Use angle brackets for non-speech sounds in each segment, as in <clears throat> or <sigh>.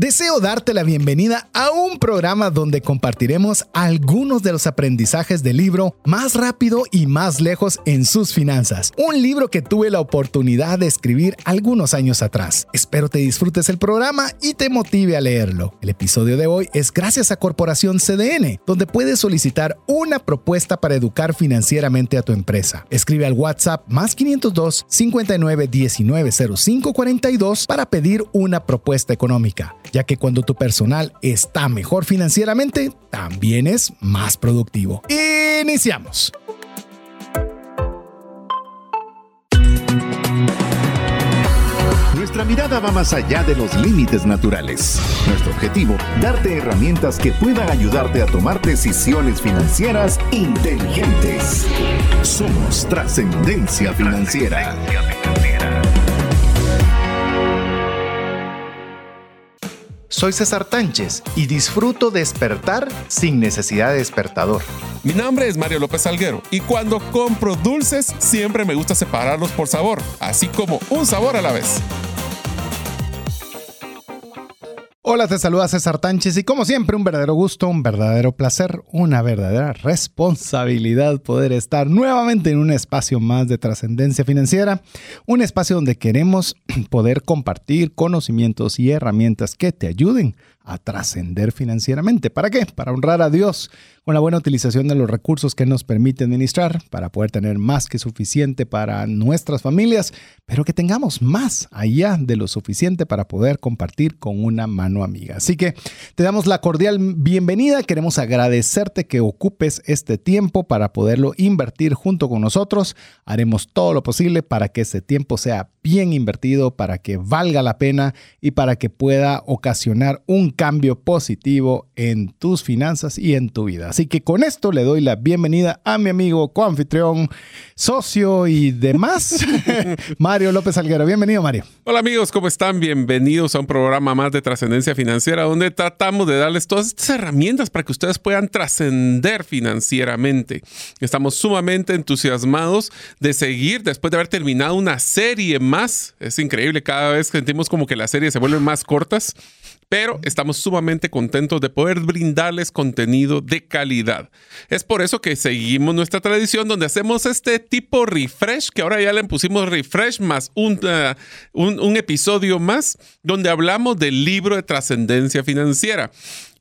Deseo darte la bienvenida a un programa donde compartiremos algunos de los aprendizajes del libro Más rápido y más lejos en sus finanzas, un libro que tuve la oportunidad de escribir algunos años atrás. Espero te disfrutes el programa y te motive a leerlo. El episodio de hoy es gracias a Corporación CDN, donde puedes solicitar una propuesta para educar financieramente a tu empresa. Escribe al WhatsApp más 502 59 19 05 42 para pedir una propuesta económica, ya que cuando tu personal está mejor financieramente, también es más productivo. Iniciamos. Nuestra mirada va más allá de los límites naturales. Nuestro objetivo, darte herramientas que puedan ayudarte a tomar decisiones financieras inteligentes. Somos trascendencia financiera. Soy César Tánchez y disfruto despertar sin necesidad de despertador. Mi nombre es Mario López Alguero y cuando compro dulces siempre me gusta separarlos por sabor, así como un sabor a la vez. Hola, te saluda César Tánchez y como siempre un verdadero gusto, un verdadero placer, una verdadera responsabilidad poder estar nuevamente en un espacio más de trascendencia financiera, un espacio donde queremos <clears throat> poder compartir conocimientos y herramientas que te ayuden a trascender financieramente. ¿Para qué? Para honrar a Dios con la buena utilización de los recursos que nos permite administrar, para poder tener más que suficiente para nuestras familias, pero que tengamos más allá de lo suficiente para poder compartir con una mano amiga. Así que te damos la cordial bienvenida, queremos agradecerte que ocupes este tiempo para poderlo invertir junto con nosotros. Haremos todo lo posible para que ese tiempo sea bien invertido, para que valga la pena y para que pueda ocasionar un cambio positivo en tus finanzas y en tu vida. Así que con esto le doy la bienvenida a mi amigo, coanfitrión, socio y demás, <laughs> Mario López Alguero. Bienvenido, Mario. Hola amigos, ¿cómo están? Bienvenidos a un programa más de trascendencia financiera donde tratamos de darles todas estas herramientas para que ustedes puedan trascender financieramente. Estamos sumamente entusiasmados de seguir después de haber terminado una serie más. Es increíble, cada vez sentimos como que las series se vuelven más cortas pero estamos sumamente contentos de poder brindarles contenido de calidad. Es por eso que seguimos nuestra tradición donde hacemos este tipo refresh, que ahora ya le pusimos refresh más un, un, un episodio más, donde hablamos del libro de trascendencia financiera.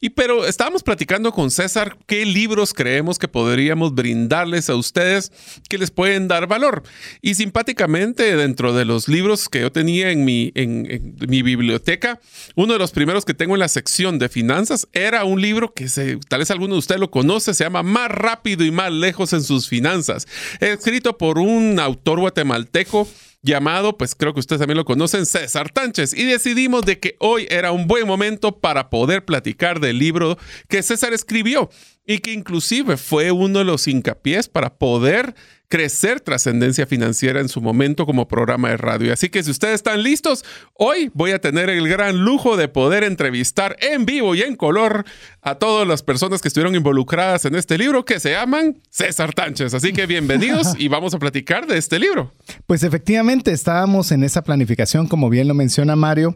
Y pero estábamos platicando con César qué libros creemos que podríamos brindarles a ustedes que les pueden dar valor. Y simpáticamente, dentro de los libros que yo tenía en mi, en, mi biblioteca, uno de los primeros que tengo en la sección de finanzas era un libro que tal vez alguno de ustedes lo conoce, se llama Más rápido y más lejos en sus finanzas, escrito por un autor guatemalteco llamado, pues creo que ustedes también lo conocen, César Tánchez. Y decidimos de que hoy era un buen momento para poder platicar del libro que César escribió y que inclusive fue uno de los hincapiés para poder crecer trascendencia financiera en su momento como programa de radio. Así que si ustedes están listos, hoy voy a tener el gran lujo de poder entrevistar en vivo y en color a todas las personas que estuvieron involucradas en este libro que se llaman César Tánchez. Así que bienvenidos <laughs> y vamos a platicar de este libro. Pues efectivamente estábamos en esa planificación, como bien lo menciona Mario,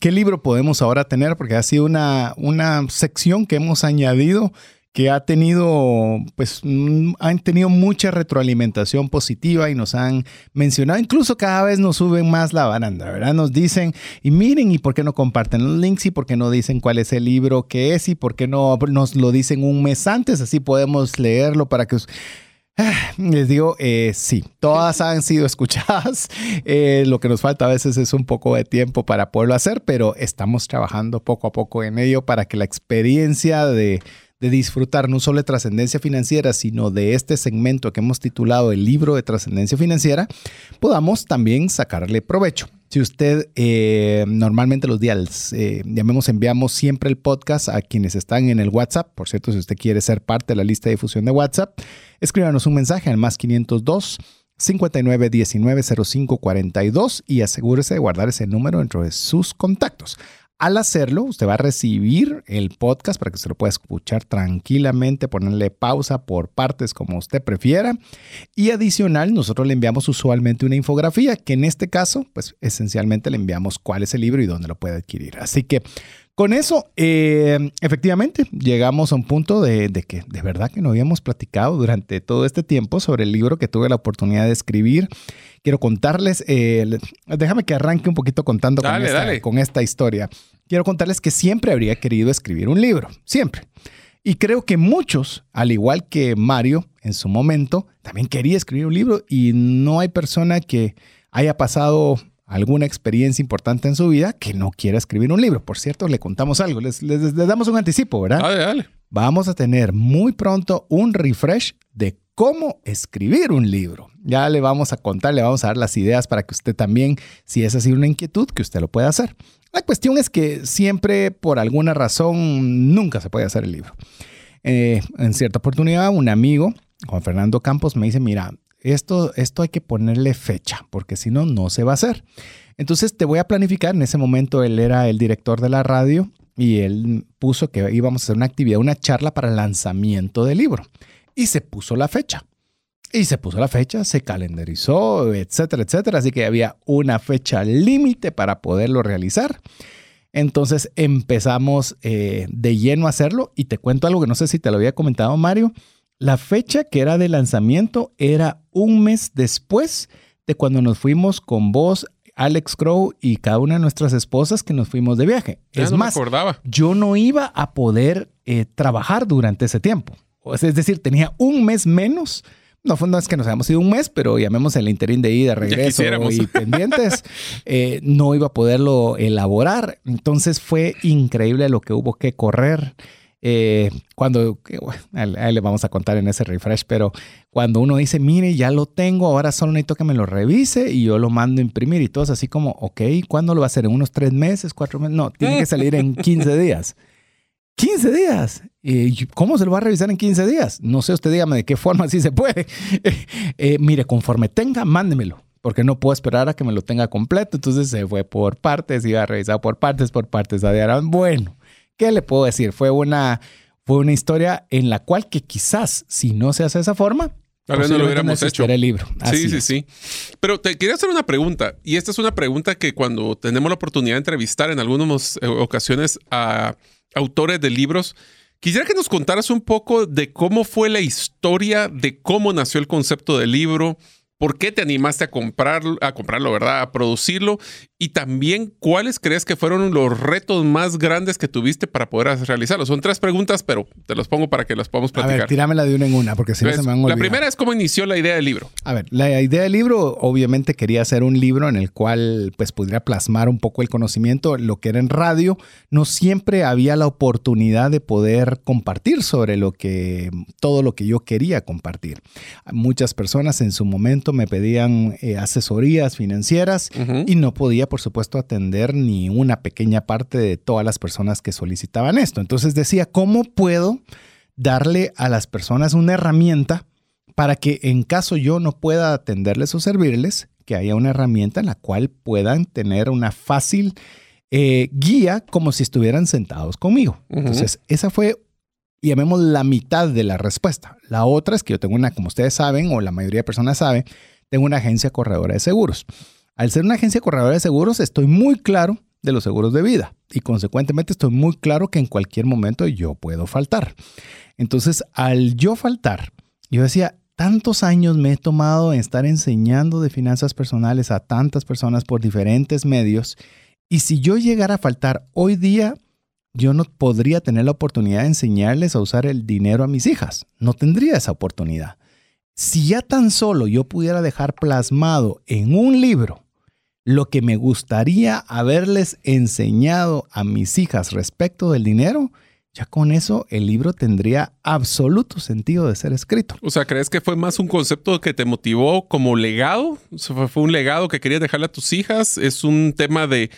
¿Qué libro podemos ahora tener? Porque ha sido una, una sección que hemos añadido que ha tenido, pues, han tenido mucha retroalimentación positiva y nos han mencionado, incluso cada vez nos suben más la baranda, ¿verdad? Nos dicen, y miren, ¿y por qué no comparten los links? ¿Y por qué no dicen cuál es el libro que es? ¿Y por qué no nos lo dicen un mes antes? Así podemos leerlo para que... <sighs> Les digo, eh, sí, todas han sido escuchadas. <laughs> Eh, lo que nos falta a veces es un poco de tiempo para poderlo hacer, pero estamos trabajando poco a poco en ello para que la experiencia de, de disfrutar no solo de trascendencia financiera, sino de este segmento que hemos titulado el libro de trascendencia financiera, podamos también sacarle provecho. Si usted eh, normalmente los días, eh, llamemos, enviamos siempre el podcast a quienes están en el WhatsApp. Por cierto, si usted quiere ser parte de la lista de difusión de WhatsApp, escríbanos un mensaje al más 502 59 19 05 42 y asegúrese de guardar ese número dentro de sus contactos. Al hacerlo, usted va a recibir el podcast para que se lo pueda escuchar tranquilamente, ponerle pausa por partes como usted prefiera. Y adicional, nosotros le enviamos usualmente una infografía, que en este caso, pues esencialmente le enviamos cuál es el libro y dónde lo puede adquirir. Así que con eso, eh, efectivamente, llegamos a un punto de, que de verdad que no habíamos platicado durante todo este tiempo sobre el libro que tuve la oportunidad de escribir. Quiero contarles, eh, déjame que arranque un poquito contando con, esta, con esta historia. Quiero contarles que siempre habría querido escribir un libro, siempre. Y creo que muchos, al igual que Mario en su momento, también quería escribir un libro y no hay persona que haya pasado alguna experiencia importante en su vida que no quiera escribir un libro. Por cierto, le contamos algo, les, damos un anticipo, ¿verdad? Dale, dale. Vamos a tener muy pronto un refresh de cómo escribir un libro. Ya le vamos a contar, le vamos a dar las ideas para que usted también, si es así una inquietud, que usted lo pueda hacer. La cuestión es que siempre, por alguna razón, nunca se puede hacer el libro. Eh, en cierta oportunidad, un amigo, Juan Fernando Campos, me dice, mira, esto, esto hay que ponerle fecha, porque si no, no se va a hacer. Entonces te voy a planificar. En ese momento él era el director de la radio y él puso que íbamos a hacer una actividad, una charla para el lanzamiento del libro. Y se puso la fecha. Y se puso la fecha, se calendarizó, etcétera, etcétera. Así que había una fecha límite para poderlo realizar. Entonces empezamos eh, de lleno a hacerlo. Y te cuento algo que no sé si te lo había comentado, Mario. La fecha que era de lanzamiento era un mes después de cuando nos fuimos con vos, Alex Crow y cada una de nuestras esposas que nos fuimos de viaje. es más, yo no iba a poder eh, trabajar durante ese tiempo. Es decir, tenía un mes menos. No, no es que nos hayamos ido un mes, pero llamemos el interín de ida, regreso y pendientes. <laughs> Eh, no iba a poderlo elaborar. Entonces fue increíble lo que hubo que correr. Eh, cuando, ahí le vamos a contar en ese refresh, pero cuando uno dice, mire, ya lo tengo, ahora solo necesito que me lo revise y yo lo mando a imprimir y todo es así como, ok, ¿cuándo lo va a hacer? ¿En unos tres meses, cuatro meses? No, tiene que salir en <laughs> 15 días. 15 días. ¿Y ¿Cómo se lo va a revisar en 15 días? No sé, usted dígame de qué forma sí se puede. <laughs> Eh, mire, conforme tenga, mándemelo porque no puedo esperar a que me lo tenga completo. Entonces se fue por partes, iba a revisar por partes, por partes. Bueno, ¿Qué le puedo decir? Fue una, fue una historia en la cual que quizás si no se hace de esa forma, Tal vez no lo hubiéramos hecho. El libro. sí, sí, sí. Pero te quería hacer una pregunta. Y esta es una pregunta que cuando tenemos la oportunidad de entrevistar en algunas eh, ocasiones a autores de libros, quisiera que nos contaras un poco de cómo fue la historia, de cómo nació el concepto del libro, ¿Por qué te animaste a, comprar, a comprarlo, verdad? A producirlo. Y también, ¿cuáles crees que fueron los retos más grandes que tuviste para poder realizarlo? Son tres preguntas, pero te los pongo para que las podamos platicar. A ver, tíramela de una en una, porque si no se me van a olvidar. La primera es cómo inició la idea del libro. A ver, la idea del libro, obviamente quería hacer un libro en el cual pues pudiera plasmar un poco el conocimiento, lo que era en radio. No siempre había la oportunidad de poder compartir sobre lo que, todo lo que yo quería compartir. Muchas personas en su momento me pedían eh, asesorías financieras y no podía, por supuesto, atender ni una pequeña parte de todas las personas que solicitaban esto. Entonces decía, ¿cómo puedo darle a las personas una herramienta para que en caso yo no pueda atenderles o servirles, que haya una herramienta en la cual puedan tener una fácil eh, guía como si estuvieran sentados conmigo? Entonces, esa fue llamemos la mitad de la respuesta. La otra es que yo tengo una, como ustedes saben, o la mayoría de personas saben, tengo una agencia corredora de seguros. Al ser una agencia corredora de seguros, estoy muy claro de los seguros de vida y consecuentemente estoy muy claro que en cualquier momento yo puedo faltar. Entonces, al yo faltar, yo decía, tantos años me he tomado en estar enseñando de finanzas personales a tantas personas por diferentes medios y si yo llegara a faltar hoy día, yo no podría tener la oportunidad de enseñarles a usar el dinero a mis hijas. No tendría esa oportunidad. Si ya tan solo yo pudiera dejar plasmado en un libro lo que me gustaría haberles enseñado a mis hijas respecto del dinero, ya con eso el libro tendría absoluto sentido de ser escrito. O sea, ¿crees que fue más un concepto que te motivó como legado? ¿Fue un legado que querías dejarle a tus hijas? ¿Es un tema de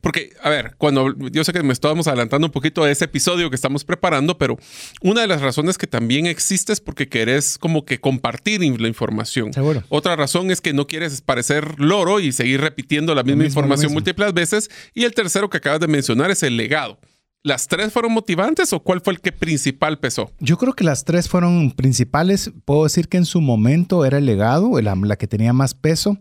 porque, a ver, cuando yo sé que me estábamos adelantando un poquito a ese episodio que estamos preparando, pero una de las razones que también existe es porque querés como que compartir la información. Seguro. Otra razón es que no quieres parecer loro y seguir repitiendo la misma mismo, información múltiples veces. Y el tercero que acabas de mencionar es el legado. ¿Las tres fueron motivantes o cuál fue el que principal pesó? Yo creo que las tres fueron principales. Puedo decir que en su momento era el legado, la, la que tenía más peso,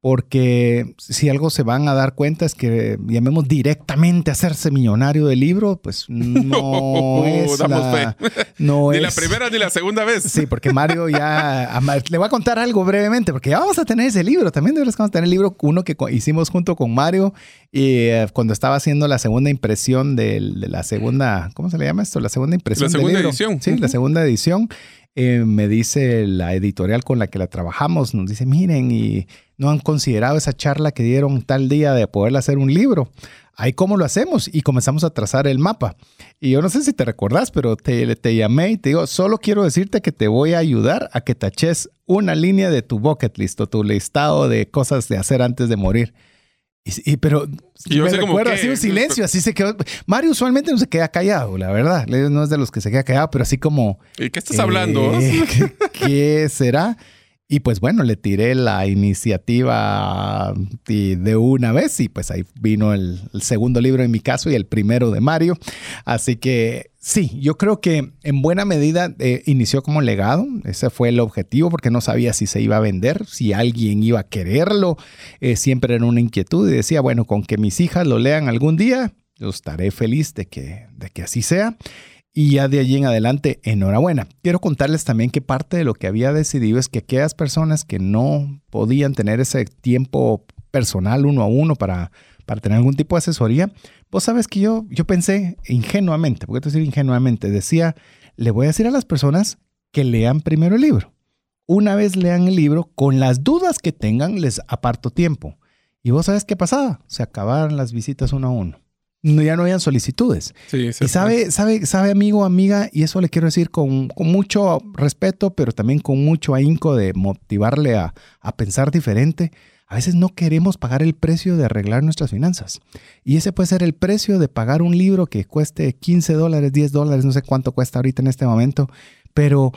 porque si algo se van a dar cuenta es que llamemos directamente a hacerse millonario del libro, pues <laughs> no es Damos la, fe. no ni la primera ni la segunda vez. Sí, porque Mario ya... a Le voy a contar algo brevemente, porque ya vamos a tener ese libro. También deberíamos tener el libro, uno que hicimos junto con Mario, y eh, cuando estaba haciendo la segunda impresión de, la segunda... ¿Cómo se le llama esto? La segunda impresión La del segunda libro. edición. Sí, la segunda edición. eh, me dice la editorial con la que la trabajamos, nos dice, miren, y no han considerado esa charla que dieron tal día de poder hacer un libro. Ahí cómo lo hacemos y comenzamos a trazar el mapa. Y yo no sé si te recordás, pero te, te llamé y te digo, solo quiero decirte que te voy a ayudar a que taches una línea de tu bucket list o tu listado de cosas de hacer antes de morir. Y, y- pero Y yo me recuerdo así un silencio, así se quedó. Mario usualmente no se queda callado, la verdad. No es de los que se queda callado, pero así como... ¿Y qué estás hablando? eh, <laughs> ¿qué, qué será? Y pues bueno, le tiré la iniciativa de una vez y pues ahí vino el, el segundo libro en mi caso y el primero de Mario. Así que sí, yo creo que en buena medida eh, inició como legado. Ese fue el objetivo porque no sabía si se iba a vender, si alguien iba a quererlo. Eh, siempre era una inquietud y decía, bueno, con que mis hijas lo lean algún día, yo estaré feliz de que, de que así sea. Y ya de allí en adelante, enhorabuena. Quiero contarles también que parte de lo que había decidido es que aquellas personas que no podían tener ese tiempo personal uno a uno para, para tener algún tipo de asesoría, vos sabes que yo, yo pensé ingenuamente, porque te decir ingenuamente, decía, le voy a decir a las personas que lean primero el libro. Una vez lean el libro, con las dudas que tengan, les aparto tiempo. Y vos sabes qué pasaba, se acabaron las visitas uno a uno. No, ya no habían solicitudes. Sí, sí. Y sabe, sabe, sabe, amigo, amiga, y eso le quiero decir con, con mucho respeto, pero también con mucho ahínco de motivarle a, a pensar diferente. A veces no queremos pagar el precio de arreglar nuestras finanzas. Y ese puede ser el precio de pagar un libro que cueste 15 dólares, 10 dólares, no sé cuánto cuesta ahorita en este momento. Pero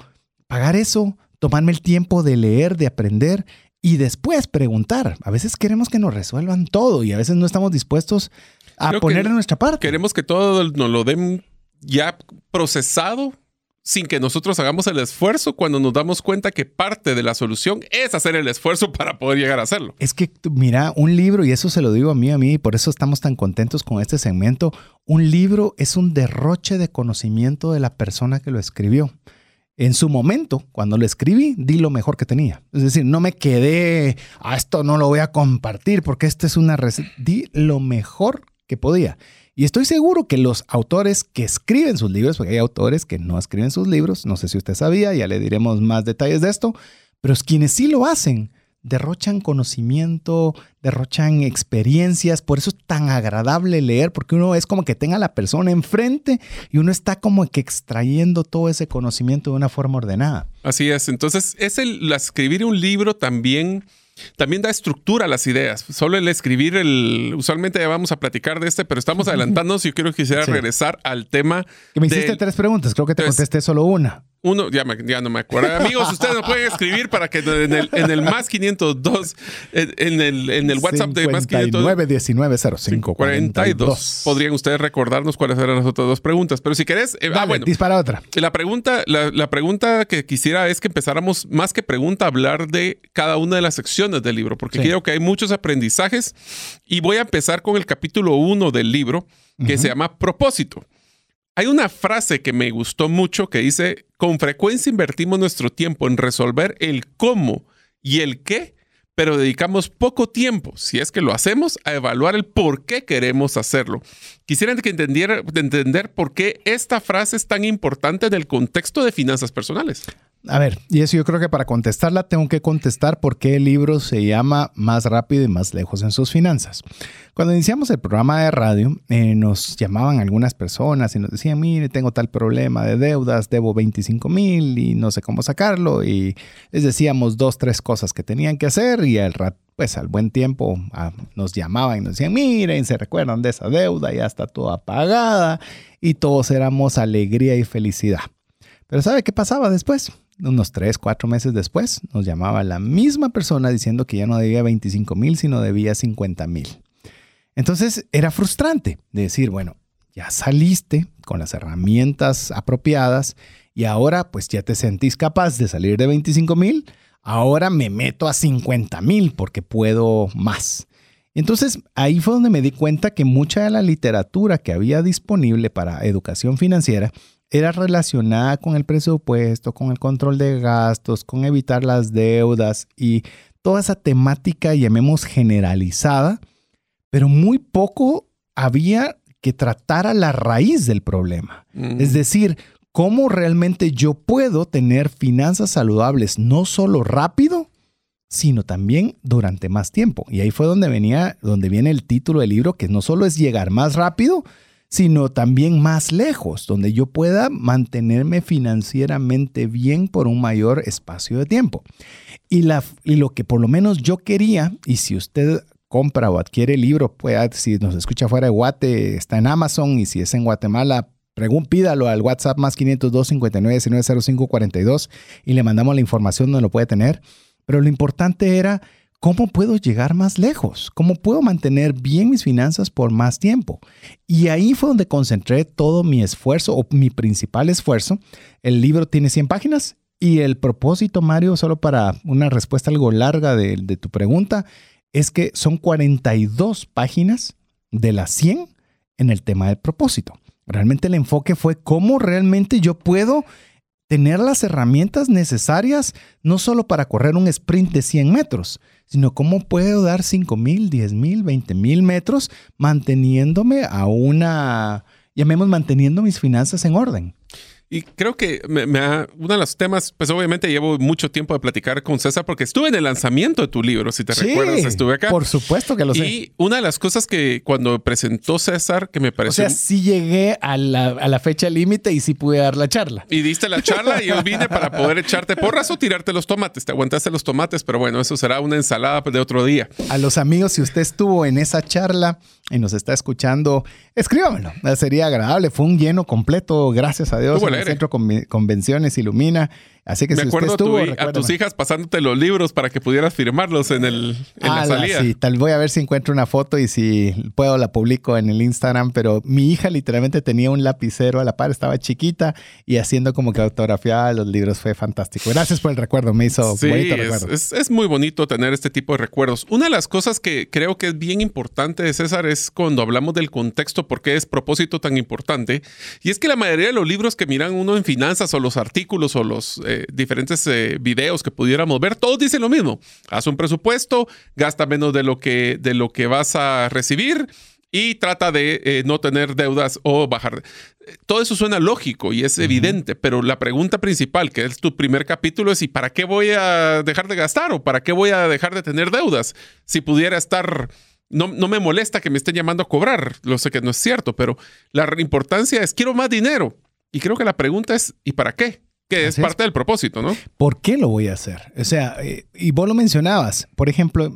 pagar eso, tomarme el tiempo de leer, de aprender y después preguntar. A veces queremos que nos resuelvan todo y a veces no estamos dispuestos a Creo poner de nuestra parte. Queremos que todo nos lo den ya procesado sin que nosotros hagamos el esfuerzo cuando nos damos cuenta que parte de la solución es hacer el esfuerzo <laughs> para poder llegar a hacerlo. Es que, mira, un libro, y eso se lo digo a mí, a mí, y por eso estamos tan contentos con este segmento, un libro es un derroche de conocimiento de la persona que lo escribió. En su momento, cuando lo escribí, di lo mejor que tenía. Es decir, no me quedé, a esto no lo voy a compartir porque esta es una receta. Di lo mejor que podía. Y estoy seguro que los autores que escriben sus libros, porque hay autores que no escriben sus libros, no sé si usted sabía, ya le diremos más detalles de esto, pero es quienes sí lo hacen, derrochan conocimiento, derrochan experiencias, por eso es tan agradable leer, porque uno es como que tenga a la persona enfrente y uno está como que extrayendo todo ese conocimiento de una forma ordenada. Así es. Entonces, es el, escribir un libro también, también da estructura a las ideas. Solo el escribir el. Usualmente ya vamos a platicar de este, pero estamos <laughs> adelantándonos y yo quiero quisiera Sí. regresar al tema. Que me hiciste del- tres preguntas, creo que te Entonces- contesté solo una. Uno, ya, me- ya no me acuerdo. Amigos, ustedes nos pueden escribir para que en el, en el más 502, en, en el, en el WhatsApp de más 502. 59190542. 42. Podrían ustedes recordarnos cuáles eran las otras dos preguntas. Pero si querés, eh, ah, Dale, bueno, dispara otra. la pregunta, la, la pregunta que quisiera es que empezáramos, más que pregunta, a hablar de cada una de las secciones del libro, porque Sí. creo que hay muchos aprendizajes. Y voy a empezar con el capítulo 1 del libro, que se llama Propósito. Hay una frase que me gustó mucho que dice, con frecuencia invertimos nuestro tiempo en resolver el cómo y el qué, pero dedicamos poco tiempo, si es que lo hacemos, a evaluar el por qué queremos hacerlo. Quisiera que entendiera, entender por qué esta frase es tan importante en el contexto de finanzas personales. A ver, y eso yo creo que para contestarla tengo que contestar por qué el libro se llama Más rápido y más lejos en sus finanzas. Cuando iniciamos el programa de radio, eh, nos llamaban algunas personas y nos decían, mire, tengo tal problema de deudas, debo 25 mil y no sé cómo sacarlo. Y les decíamos dos, tres cosas que tenían que hacer y al pues al buen tiempo ah, nos llamaban y nos decían, miren, se recuerdan de esa deuda, ya está toda pagada y todos éramos alegría y felicidad. Pero ¿sabe qué pasaba después? Unos tres, cuatro meses después nos llamaba la misma persona diciendo que ya no debía 25 mil, sino debía 50 mil. Entonces era frustrante de decir, bueno, ya saliste con las herramientas apropiadas y ahora pues ya te sentís capaz de salir de 25 mil, ahora me meto a 50 mil porque puedo más. Entonces ahí fue donde me di cuenta que mucha de la literatura que había disponible para educación financiera era relacionada con el presupuesto, con el control de gastos, con evitar las deudas y toda esa temática, llamemos generalizada, pero muy poco había que tratar a la raíz del problema. Mm. Es decir, cómo realmente yo puedo tener finanzas saludables no solo rápido, sino también durante más tiempo. Y ahí fue donde venía, donde viene el título del libro, que no solo es llegar más rápido, sino también más lejos, donde yo pueda mantenerme financieramente bien por un mayor espacio de tiempo. Y, la, y lo que por lo menos yo quería, y si usted compra o adquiere el libro, pues, si nos escucha fuera de Guate, está en Amazon, y si es en Guatemala, pídalo al WhatsApp más 502 59 19 42 y le mandamos la información donde lo puede tener. Pero lo importante era cómo puedo llegar más lejos, cómo puedo mantener bien mis finanzas por más tiempo. Y ahí fue donde concentré todo mi esfuerzo o mi principal esfuerzo. El libro tiene 100 páginas y el propósito, Mario, solo para una respuesta algo larga de, de tu pregunta, es que son 42 páginas de las 100 en el tema del propósito. Realmente el enfoque fue cómo realmente yo puedo tener las herramientas necesarias no solo para correr un sprint de 100 metros, sino cómo puedo dar 5 mil, 10 mil, 20 mil metros manteniéndome a una, llamemos manteniendo mis finanzas en orden. Y creo que me, uno de los temas, pues obviamente llevo mucho tiempo de platicar con César porque estuve en el lanzamiento de tu libro, si te recuerdas, estuve acá. Por supuesto que lo sé. Y una de las cosas que cuando presentó César, que me pareció... O sea, sí llegué a la, fecha límite y sí pude dar la charla. Y diste la charla y yo vine para poder echarte porras o tirarte los tomates. Te aguantaste los tomates, pero bueno, eso será una ensalada de otro día. A los amigos, si usted estuvo en esa charla y nos está escuchando, escríbamelo. Sería agradable. Fue un lleno completo, gracias a Dios. Centro Convenciones Ilumina. Así que Me si acuerdo usted estuvo, a, tus hijas pasándote los libros para que pudieras firmarlos en, el, en la salida. Sí, tal voy a ver si encuentro una foto y si puedo la publico en el Instagram, pero mi hija literalmente tenía un lapicero a la par, estaba chiquita y haciendo como que autografiaba los libros, fue fantástico. Gracias por el recuerdo, me hizo sí, bonito es, recuerdo. Es, es, muy bonito tener este tipo de recuerdos. Una de las cosas que creo que es bien importante de César es cuando hablamos del contexto, por qué es propósito tan importante, y es que la mayoría de los libros que miran uno en finanzas o los artículos o los eh, diferentes eh, videos que pudiéramos ver, todos dicen lo mismo. Haz un presupuesto, gasta menos de lo que, de lo que vas a recibir y trata de eh, no tener deudas o bajar. Todo eso suena lógico y es evidente, pero la pregunta principal, que es tu primer capítulo, es ¿y para qué voy a dejar de gastar o para qué voy a dejar de tener deudas? Si pudiera estar... No, no me molesta que me estén llamando a cobrar, lo sé que no es cierto, pero la importancia es quiero más dinero. Y creo que la pregunta es ¿y para qué? Que es parte del propósito, ¿no? ¿Por qué lo voy a hacer? O sea, eh, y vos lo mencionabas, por ejemplo,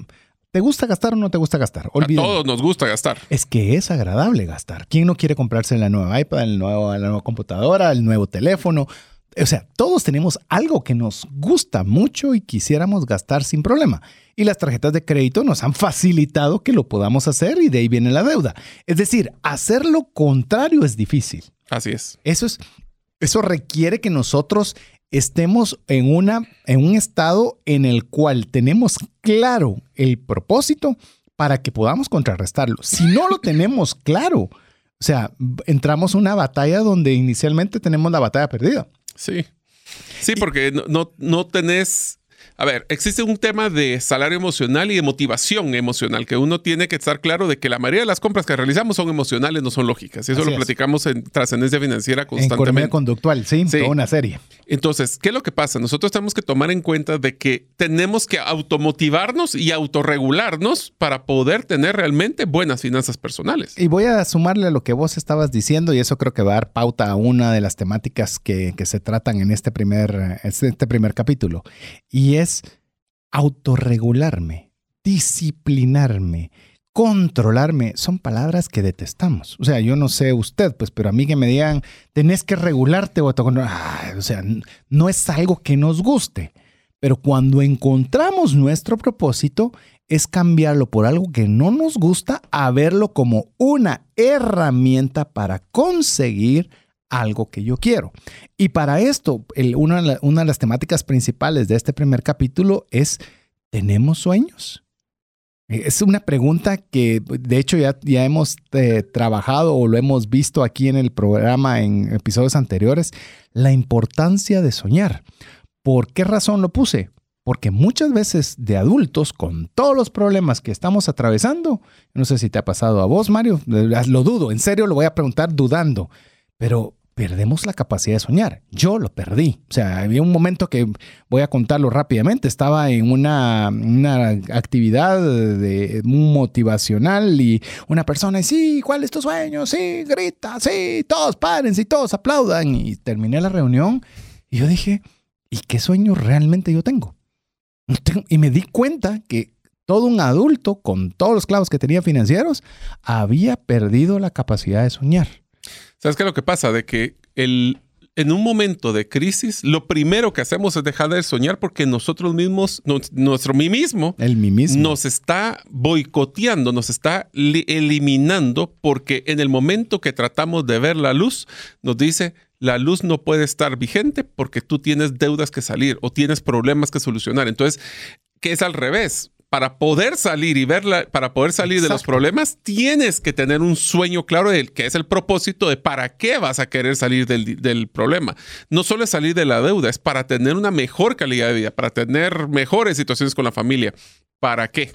¿te gusta gastar o no te gusta gastar? A todos nos gusta gastar. Es que es agradable gastar. ¿Quién no quiere comprarse la nueva iPad, el nuevo, la nueva computadora, el nuevo teléfono? O sea, todos tenemos algo que nos gusta mucho y quisiéramos gastar sin problema. Y las tarjetas de crédito nos han facilitado que lo podamos hacer y de ahí viene la deuda. Es decir, hacer lo contrario es difícil. Así es. Eso es eso requiere que nosotros estemos en, una, en un estado en el cual tenemos claro el propósito para que podamos contrarrestarlo. Si no lo tenemos claro, o sea, entramos en una batalla donde inicialmente tenemos la batalla perdida. Sí. Sí, porque no, no, no tenés a ver, existe un tema de salario emocional y de motivación emocional, que uno tiene que estar claro de que la mayoría de las compras que realizamos son emocionales, no son lógicas. Y eso lo platicamos en trascendencia financiera constantemente. En conductual, sí, toda una serie. Entonces, ¿qué es lo que pasa? Nosotros tenemos que tomar en cuenta de que tenemos que automotivarnos y autorregularnos para poder tener realmente buenas finanzas personales. Y voy a sumarle a lo que vos estabas diciendo, y eso creo que va a dar pauta a una de las temáticas que, que se tratan en este primer, este primer capítulo. Y es autorregularme. disciplinarme, controlarme, son palabras que detestamos. O sea, yo no sé usted, pues, pero a mí que me digan, tenés que regularte o, o sea, no es algo que nos guste. Pero cuando encontramos nuestro propósito, es cambiarlo por algo que no nos gusta a verlo como una herramienta para conseguir algo que yo quiero. Y para esto, una, de las temáticas principales de este primer capítulo es, ¿tenemos sueños? Es una pregunta que de hecho ya, ya hemos eh, trabajado o lo hemos visto aquí en el programa en episodios anteriores, la importancia de soñar. ¿Por qué razón lo puse? Porque muchas veces de adultos, con todos los problemas que estamos atravesando, no sé si te ha pasado a vos, Mario, lo dudo, en serio lo voy a preguntar dudando, pero perdemos la capacidad de soñar. Yo lo perdí. O sea, había un momento que voy a contarlo rápidamente. Estaba en una, actividad de, motivacional y una persona, sí, ¿cuál es tu sueño? Sí, grita, sí, todos paren, y todos aplaudan. Y terminé la reunión y yo dije, ¿y qué sueño realmente yo tengo? Y me di cuenta que todo un adulto, con todos los clavos que tenía financieros, había perdido la capacidad de soñar. ¿Sabes qué es lo que pasa? De que el, en un momento de crisis, lo primero que hacemos es dejar de soñar porque nosotros mismos, nuestro mí mismo, el mí mismo, nos está boicoteando, nos está eliminando porque en el momento que tratamos de ver la luz, nos dice, la luz no puede estar vigente porque tú tienes deudas que salir o tienes problemas que solucionar. Entonces, ¿qué es al revés? Para poder salir y verla, para poder salir de los problemas, tienes que tener un sueño claro de que es el propósito de para qué vas a querer salir del, problema. No solo es salir de la deuda, es para tener una mejor calidad de vida, para tener mejores situaciones con la familia. ¿Para qué?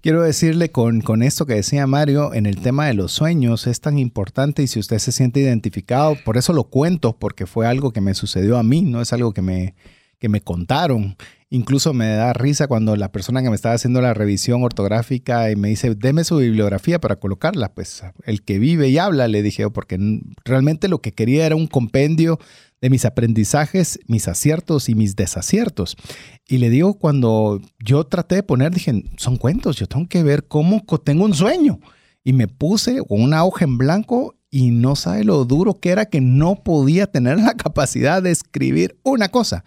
Quiero decirle con, con esto que decía Mario, en el tema de los sueños es tan importante y si usted se siente identificado, por eso lo cuento, porque fue algo que me sucedió a mí, no es algo que me, que me contaron. Incluso me da risa cuando la persona que me estaba haciendo la revisión ortográfica y me dice, deme su bibliografía para colocarla. Pues el que vive y habla, le dije, porque realmente lo que quería era un compendio de mis aprendizajes, mis aciertos y mis desaciertos. Y le digo, cuando yo traté de poner, dije, son cuentos, yo tengo que ver cómo tengo un sueño. Y me puse una hoja en blanco y no sabe lo duro que era que no podía tener la <laughs> capacidad de escribir una cosa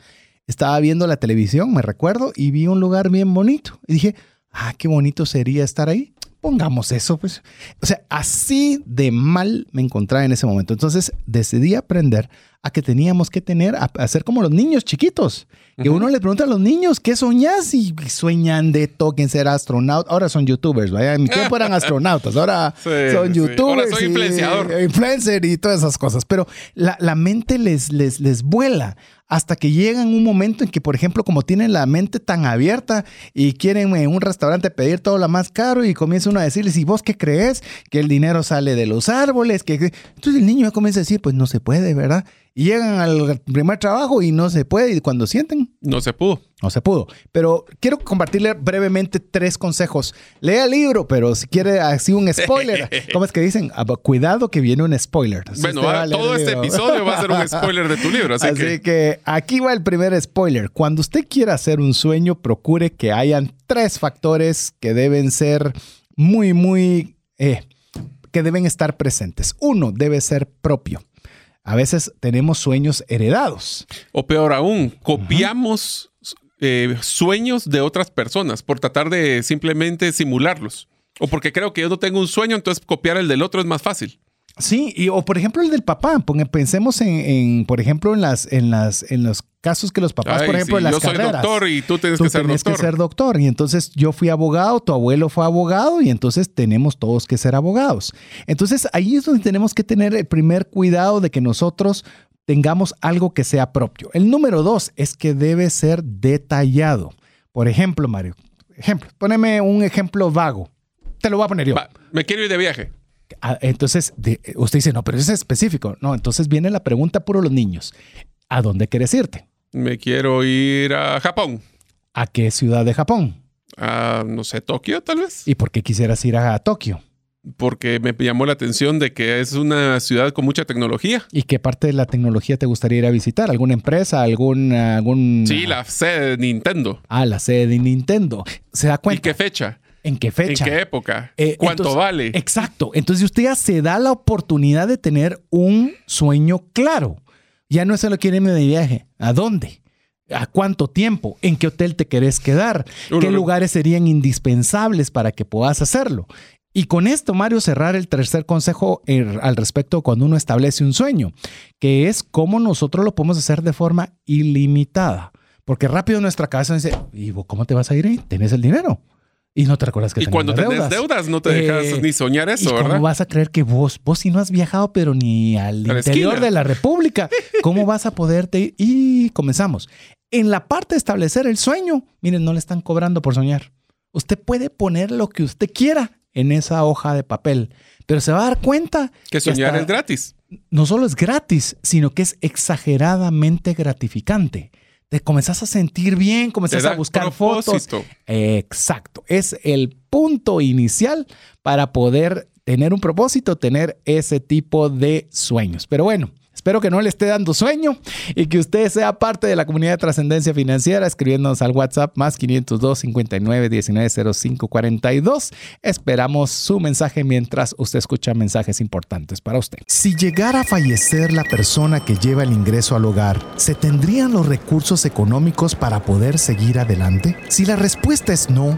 estaba viendo la televisión, me recuerdo, y vi un lugar bien bonito. Y dije, ah, qué bonito sería estar ahí. Pongamos eso, pues. O sea, así de mal me encontraba en ese momento. Entonces decidí aprender a que teníamos que tener, a, hacer como los niños chiquitos. Que uno le pregunta a los niños, ¿qué soñas? Y sueñan de toquen ser astronauta. Ahora son youtubers, ¿vaya? En mi tiempo eran <laughs> astronautas, ahora son youtubers. Ahora soy influenciador. influencer y todas esas cosas. Pero la, la mente les, les, les vuela hasta que llegan un momento en que, por ejemplo, como tienen la mente tan abierta y quieren en un restaurante pedir todo lo más caro y comienza uno a decirles, ¿y vos qué crees? Que el dinero sale de los árboles, que... Entonces el niño ya comienza a decir, pues no se puede, ¿verdad? Y llegan al primer trabajo y no se puede. Y cuando sienten. No se pudo. No se pudo. Pero quiero compartirle brevemente tres consejos. Lea el libro, pero si quiere así un spoiler. <laughs> ¿Cómo es que dicen? Ah, cuidado que viene un spoiler. bueno, todo este episodio va a ser un <laughs> spoiler de tu libro. Así, que... aquí va el primer spoiler. Cuando usted quiera hacer un sueño, procure que hayan tres factores que deben ser muy, muy... Eh, que deben estar presentes. Uno debe ser propio. A veces tenemos sueños heredados. O peor aún, copiamos eh, sueños de otras personas por tratar de simplemente simularlos. O porque creo que yo no tengo un sueño, entonces copiar el del otro es más fácil. Sí, y, o por ejemplo el del papá, pensemos en, por ejemplo, en las, en las, en los casos que los papás, por ejemplo, en las yo soy doctor y tú tienes que ser doctor. que ser doctor. Y entonces yo fui abogado, tu abuelo fue abogado y entonces tenemos todos que ser abogados. Entonces ahí es donde tenemos que tener el primer cuidado de que nosotros tengamos algo que sea propio. El número dos es que debe ser detallado. Por ejemplo, Mario, ejemplo, poneme un ejemplo vago. Te lo voy a poner yo. me quiero ir de viaje. Ah, entonces, usted dice, no, pero eso es específico. No, entonces viene la pregunta por los niños. ¿A dónde quieres irte? Me quiero ir a Japón. ¿A qué ciudad de Japón? A, no sé, Tokio tal vez. ¿Y por qué quisieras ir a Tokio? porque me llamó la atención de que es una ciudad con mucha tecnología. ¿Y qué parte de la tecnología te gustaría ir a visitar? ¿Alguna empresa? ¿Algún...? algún... Sí, la sede de Nintendo. Ah, la sede de Nintendo. ¿Se da cuenta? ¿Y qué fecha? ¿En qué fecha? ¿En qué época? Eh, ¿Cuánto vale? Exacto. Entonces usted ya se da la oportunidad de tener un sueño claro. Ya no se lo quiere irme de viaje. ¿A dónde? ¿A cuánto tiempo? ¿En qué hotel te querés quedar? ¿Qué lugares serían indispensables para que puedas hacerlo? Y con esto, Mario, cerrar el tercer consejo eh, al respecto cuando uno establece un sueño, que es cómo nosotros lo podemos hacer de forma ilimitada. Porque rápido nuestra cabeza dice, ¿y cómo te vas a ir ahí? ¿Tienes el dinero? Y no te recuerdas que Y cuando tenés deudas. no te dejas eh, ni soñar eso, ¿y ¿verdad? ¿Cómo vas a creer que vos, vos si no has viajado, pero ni al interior de la República, cómo vas a poderte ir? Y comenzamos. En la parte de establecer el sueño, miren, no le están cobrando por soñar. Usted puede poner lo que usted quiera en esa hoja de papel. Pero se va a dar cuenta que soñar es gratis. No solo es gratis, sino que es exageradamente gratificante. Te comenzás a sentir bien, comenzás a buscar fotos. Exacto. Es el punto inicial para poder tener un propósito, tener ese tipo de sueños. Pero bueno, Espero que no le esté dando sueño y que usted sea parte de la comunidad de trascendencia financiera escribiéndonos al WhatsApp más 502 59 19 05 42. Esperamos su mensaje mientras usted escucha mensajes importantes para usted. Si llegara a fallecer la persona que lleva el ingreso al hogar, ¿se tendrían los recursos económicos para poder seguir adelante? Si la respuesta es no,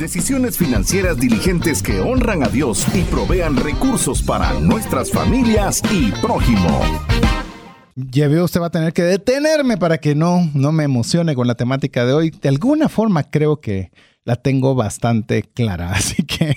Decisiones financieras diligentes que honran a Dios y provean recursos para nuestras familias y prójimo. Ya veo, usted va a tener que detenerme para que no, no me emocione con la temática de hoy. De alguna forma creo que la tengo bastante clara. <laughs> Así que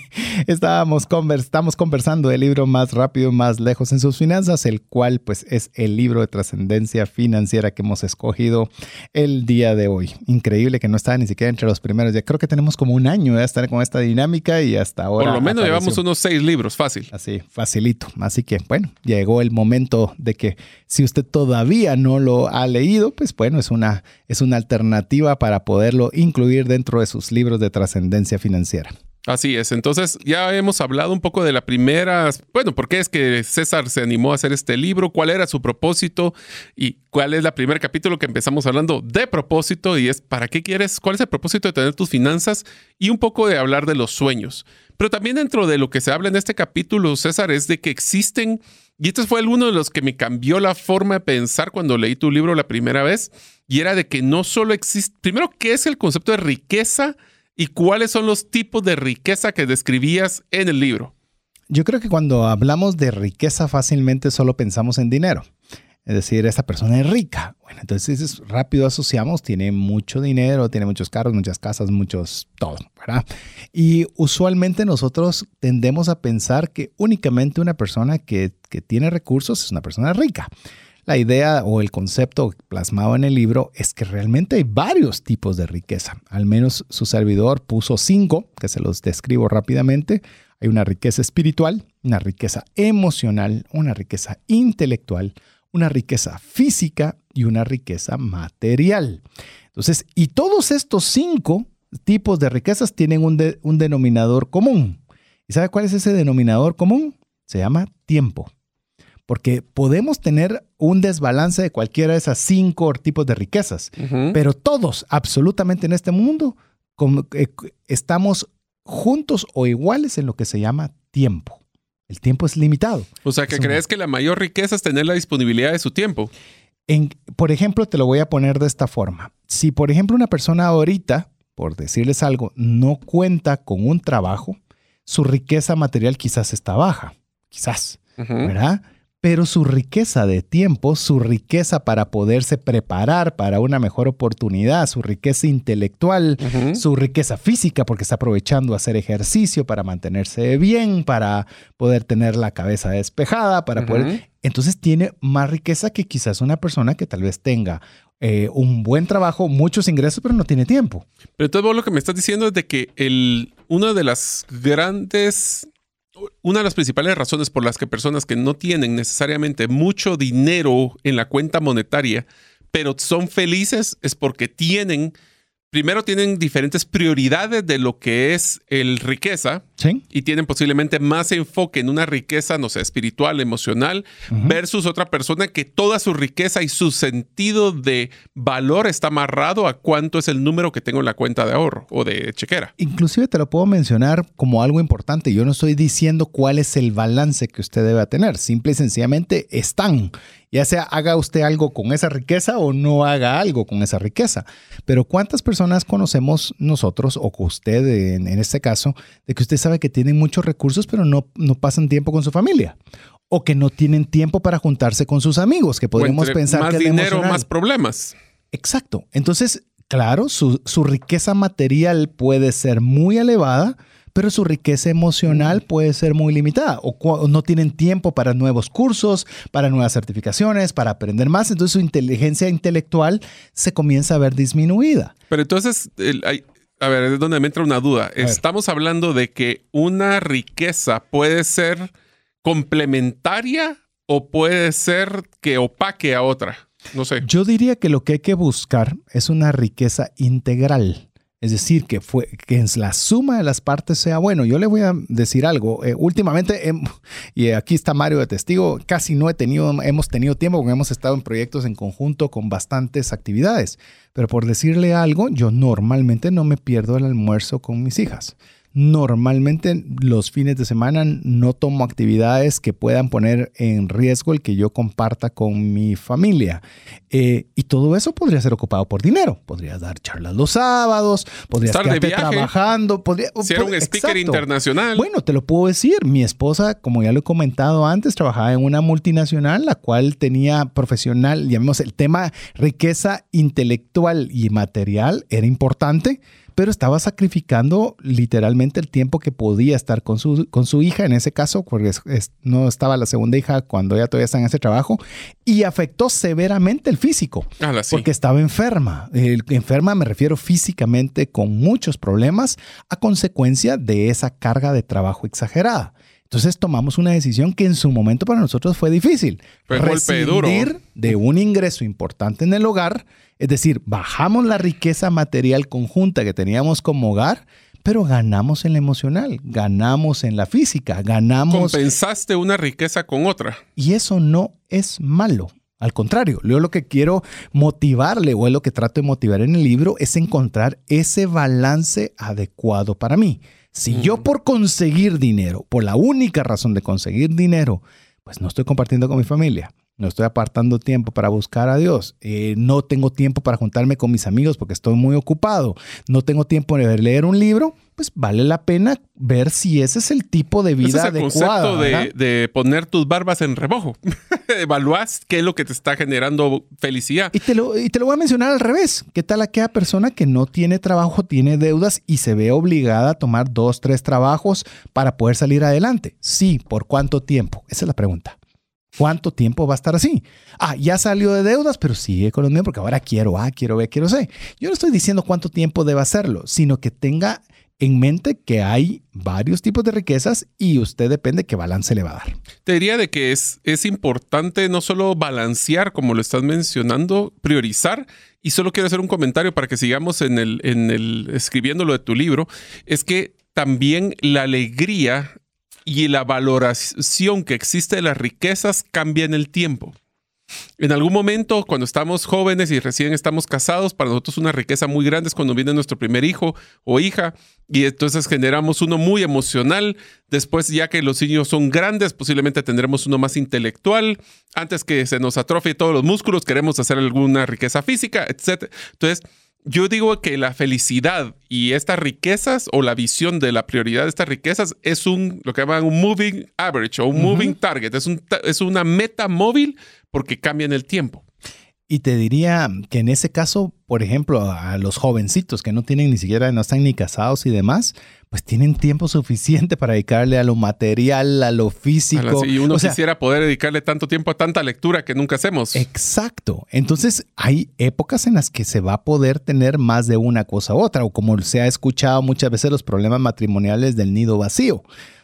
estábamos estamos conversando del libro Más rápido, más lejos en sus finanzas, el cual pues es el libro de trascendencia financiera que hemos escogido el día de hoy. Increíble que no está ni siquiera entre los primeros. Ya creo que tenemos como un año de estar con esta dinámica y hasta ahora. Por lo menos llevamos unos seis libros, fácil. Así, facilito. Así que bueno, llegó el momento de que si usted todavía no lo ha leído, pues bueno, es una, es una alternativa para poderlo incluir dentro de sus libros de trascendencia financiera. Así es, entonces ya hemos hablado un poco de la primera, bueno, ¿por qué es que César se animó a hacer este libro? ¿Cuál era su propósito? ¿Y cuál es el primer capítulo que empezamos hablando de propósito? Y es, ¿para qué quieres? ¿Cuál es el propósito de tener tus finanzas? Y un poco de hablar de los sueños. Pero también dentro de lo que se habla en este capítulo, César, es de que existen, y este fue uno de los que me cambió la forma de pensar cuando leí tu libro la primera vez, y era de que no solo existe, primero, ¿qué es el concepto de riqueza? Y cuáles son los tipos de riqueza que describías en el libro. Yo creo que cuando hablamos de riqueza fácilmente solo pensamos en dinero. Es decir, esta persona es rica. Bueno, entonces rápido asociamos, tiene mucho dinero, tiene muchos carros, muchas casas, muchos, todo, ¿verdad? Y usualmente nosotros tendemos a pensar que únicamente una persona que, que tiene recursos es una persona rica. La idea o el concepto plasmado en el libro es que realmente hay varios tipos de riqueza. Al menos su servidor puso cinco, que se los describo rápidamente. Hay una riqueza espiritual, una riqueza emocional, una riqueza intelectual, una riqueza física y una riqueza material. Entonces, y todos estos cinco tipos de riquezas tienen un, un denominador común. ¿Y sabe cuál es ese denominador común? Se llama tiempo porque podemos tener un desbalance de cualquiera de esas cinco tipos de riquezas, pero todos, absolutamente en este mundo, eh, estamos juntos o iguales en lo que se llama tiempo. El tiempo es limitado. O sea, que crees que la mayor riqueza es tener la disponibilidad de su tiempo. por ejemplo, te lo voy a poner de esta forma. Si, por ejemplo, una persona ahorita, por decirles algo, no cuenta con un trabajo, su riqueza material quizás está baja, quizás, ¿verdad? Pero su riqueza de tiempo, su riqueza para poderse preparar para una mejor oportunidad, su riqueza intelectual, su riqueza física, porque está aprovechando hacer ejercicio para mantenerse bien, para poder tener la cabeza despejada, para poder... Entonces tiene más riqueza que quizás una persona que tal vez tenga eh, un buen trabajo, muchos ingresos, pero no tiene tiempo. Pero todo lo que me estás diciendo es de que el, una de las grandes una de las principales razones por las que personas que no tienen necesariamente mucho dinero en la cuenta monetaria, pero son felices, es porque tienen primero tienen diferentes prioridades de lo que es el riqueza y tienen posiblemente más enfoque en una riqueza, no sé, espiritual, emocional, versus otra persona que toda su riqueza y su sentido de valor está amarrado a cuánto es el número que tengo en la cuenta de ahorro o de chequera. Inclusive te lo puedo mencionar como algo importante. Yo no estoy diciendo cuál es el balance que usted debe tener. Simple y sencillamente están ya sea haga usted algo con esa riqueza o no haga algo con esa riqueza. Pero ¿cuántas personas conocemos nosotros o usted en, este caso de que usted sabe que tienen muchos recursos pero no, no pasan tiempo con su familia? O que no tienen tiempo para juntarse con sus amigos, que podríamos pensar más que dinero, más problemas. Exacto. Entonces, claro, su, su riqueza material puede ser muy elevada, pero su riqueza emocional puede ser muy limitada o no tienen tiempo para nuevos cursos, para nuevas certificaciones, para aprender más, entonces su inteligencia intelectual se comienza a ver disminuida. Pero entonces, a ver, es donde me entra una duda. Estamos hablando de que una riqueza puede ser complementaria o puede ser que opaque a otra. No sé. Yo diría que lo que hay que buscar es una riqueza integral. Es decir, que, fue, que la suma de las partes sea bueno. Yo le voy a decir algo. Eh, últimamente, <laughs> y aquí está Mario de testigo, casi no he tenido, hemos tenido tiempo porque hemos estado en proyectos en conjunto con bastantes actividades. Pero por decirle algo, yo normalmente no me pierdo el almuerzo con mis hijas. Normalmente los fines de semana no tomo actividades que puedan poner en riesgo el que yo comparta con mi familia. Eh, y todo eso podría ser ocupado por dinero. Podrías dar charlas los sábados, podrías estar trabajando. Podría, ser un speaker internacional. Bueno, te lo puedo decir. Mi esposa, como ya lo he comentado antes, trabajaba en una multinacional, la cual tenía profesional, llamemos el tema riqueza intelectual y material, era importante pero estaba sacrificando literalmente el tiempo que podía estar con su, con su hija, en ese caso, porque no estaba la segunda hija cuando ella todavía está en ese trabajo, y afectó severamente el físico, porque estaba enferma. enferma me refiero físicamente con muchos problemas a consecuencia de esa carga de trabajo exagerada. Entonces tomamos una decisión que en su momento para nosotros fue difícil. Fue Rescindir de un ingreso importante en el hogar, es decir, bajamos la riqueza material conjunta que teníamos como hogar, pero ganamos en la emocional, ganamos en la física, ganamos... Compensaste una riqueza con otra. Y eso no es malo. Al contrario, yo lo que quiero motivarle o es lo que trato de motivar en el libro es encontrar ese balance adecuado para mí. Si yo por conseguir dinero, por la única razón de conseguir dinero, pues no estoy compartiendo con mi familia, no estoy apartando tiempo para buscar a Dios, eh, no tengo tiempo para juntarme con mis amigos porque estoy muy ocupado, no tengo tiempo de leer un libro, pues vale la pena ver si ese es el tipo de vida ese es el concepto de, poner tus barbas en rebojo. <laughs> Evalúas qué es lo que te está generando felicidad. Y te, lo, y te lo voy a mencionar al revés. ¿Qué tal aquella persona que no tiene trabajo, tiene deudas y se ve obligada a tomar dos, tres trabajos para poder salir adelante? Sí, ¿por cuánto tiempo? Esa es la pregunta. ¿Cuánto tiempo va a estar así? Ah, ya salió de deudas, pero sigue con los mismos porque ahora quiero A, quiero B, quiero C. Yo no estoy diciendo cuánto tiempo debe hacerlo, sino que tenga en mente que hay varios tipos de riquezas y usted depende qué balance le va a dar. Te diría de que es, es importante no solo balancear, como lo estás mencionando, priorizar, y solo quiero hacer un comentario para que sigamos en el, en el escribiendo lo de tu libro, es que también la alegría y la valoración que existe de las riquezas cambia en el tiempo. En algún momento, cuando estamos jóvenes y recién estamos casados, para nosotros una riqueza muy grande es cuando viene nuestro primer hijo o hija y entonces generamos uno muy emocional. Después, ya que los niños son grandes, posiblemente tendremos uno más intelectual. Antes que se nos atrofie todos los músculos, queremos hacer alguna riqueza física, etc. Entonces, yo digo que la felicidad y estas riquezas o la visión de la prioridad de estas riquezas es un, lo que llaman un moving average o un moving target. Es, un, es una meta móvil porque cambia en el tiempo. Y te diría que en ese caso, por ejemplo, a los jovencitos que no tienen ni siquiera, no están ni casados y demás, pues tienen tiempo suficiente para dedicarle a lo material, a lo físico. Y uno quisiera poder dedicarle tanto tiempo a tanta lectura que nunca hacemos. Exacto. Entonces hay épocas en las que se va a poder tener más de una cosa u otra, o como se ha escuchado muchas veces los problemas matrimoniales del nido vacío.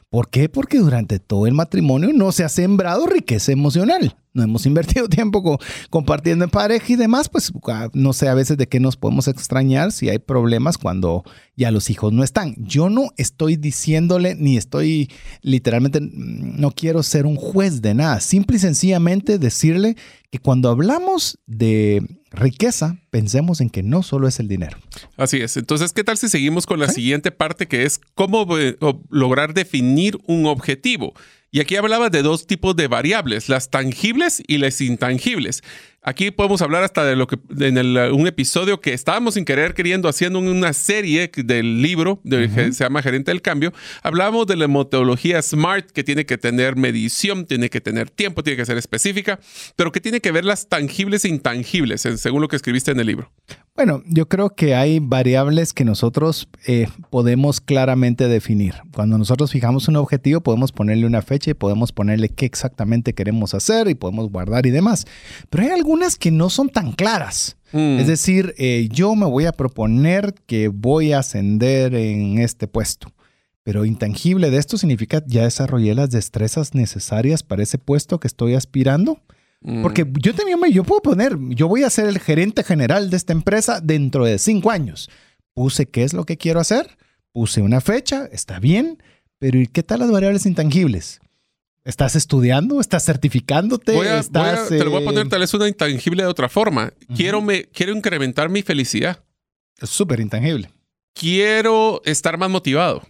¿Por qué? Porque durante todo el matrimonio no se ha sembrado riqueza emocional. No hemos <laughs> invertido tiempo compartiendo en pareja y demás, pues ah, no sé a veces de qué nos podemos extrañar si hay problemas cuando ya los hijos no están. Yo no estoy diciéndole ni estoy literalmente, mm, no quiero ser un juez de nada. Simple y sencillamente decirle que cuando hablamos de riqueza, pensemos en que no solo es el dinero. Así es. Entonces, ¿qué tal si seguimos con la siguiente parte que es cómo eh, lograr definir un objetivo? Y aquí hablaba de dos tipos de variables, las tangibles y las intangibles. Aquí podemos hablar hasta de lo que en un episodio que estábamos sin querer queriendo haciendo una serie del libro de, que se llama Gerente del Cambio. Hablamos de la metodología SMART que tiene que tener medición, tiene que tener tiempo, tiene que ser específica, pero que tiene que ver las tangibles e intangibles, según lo que escribiste en el libro. Bueno, yo creo que hay variables que nosotros eh, podemos claramente definir. Cuando nosotros fijamos un objetivo, podemos ponerle una fecha y podemos ponerle qué exactamente queremos hacer y podemos guardar y demás. Pero hay algunas que no son tan claras. Mm. Es decir, eh, yo me voy a proponer que voy a ascender en este puesto. Pero intangible de esto significa ya desarrollé las destrezas necesarias para ese puesto que estoy aspirando. Porque mm. yo también yo puedo poner, yo voy a ser el gerente general de esta empresa dentro de cinco años. Puse qué es lo que quiero hacer, puse una fecha, está bien, pero ¿y qué tal las variables intangibles? ¿Estás estudiando? ¿Estás certificándote? te lo voy a poner tal vez una intangible de otra forma. quiero, me, quiero incrementar mi felicidad. Es súper intangible. Quiero estar más motivado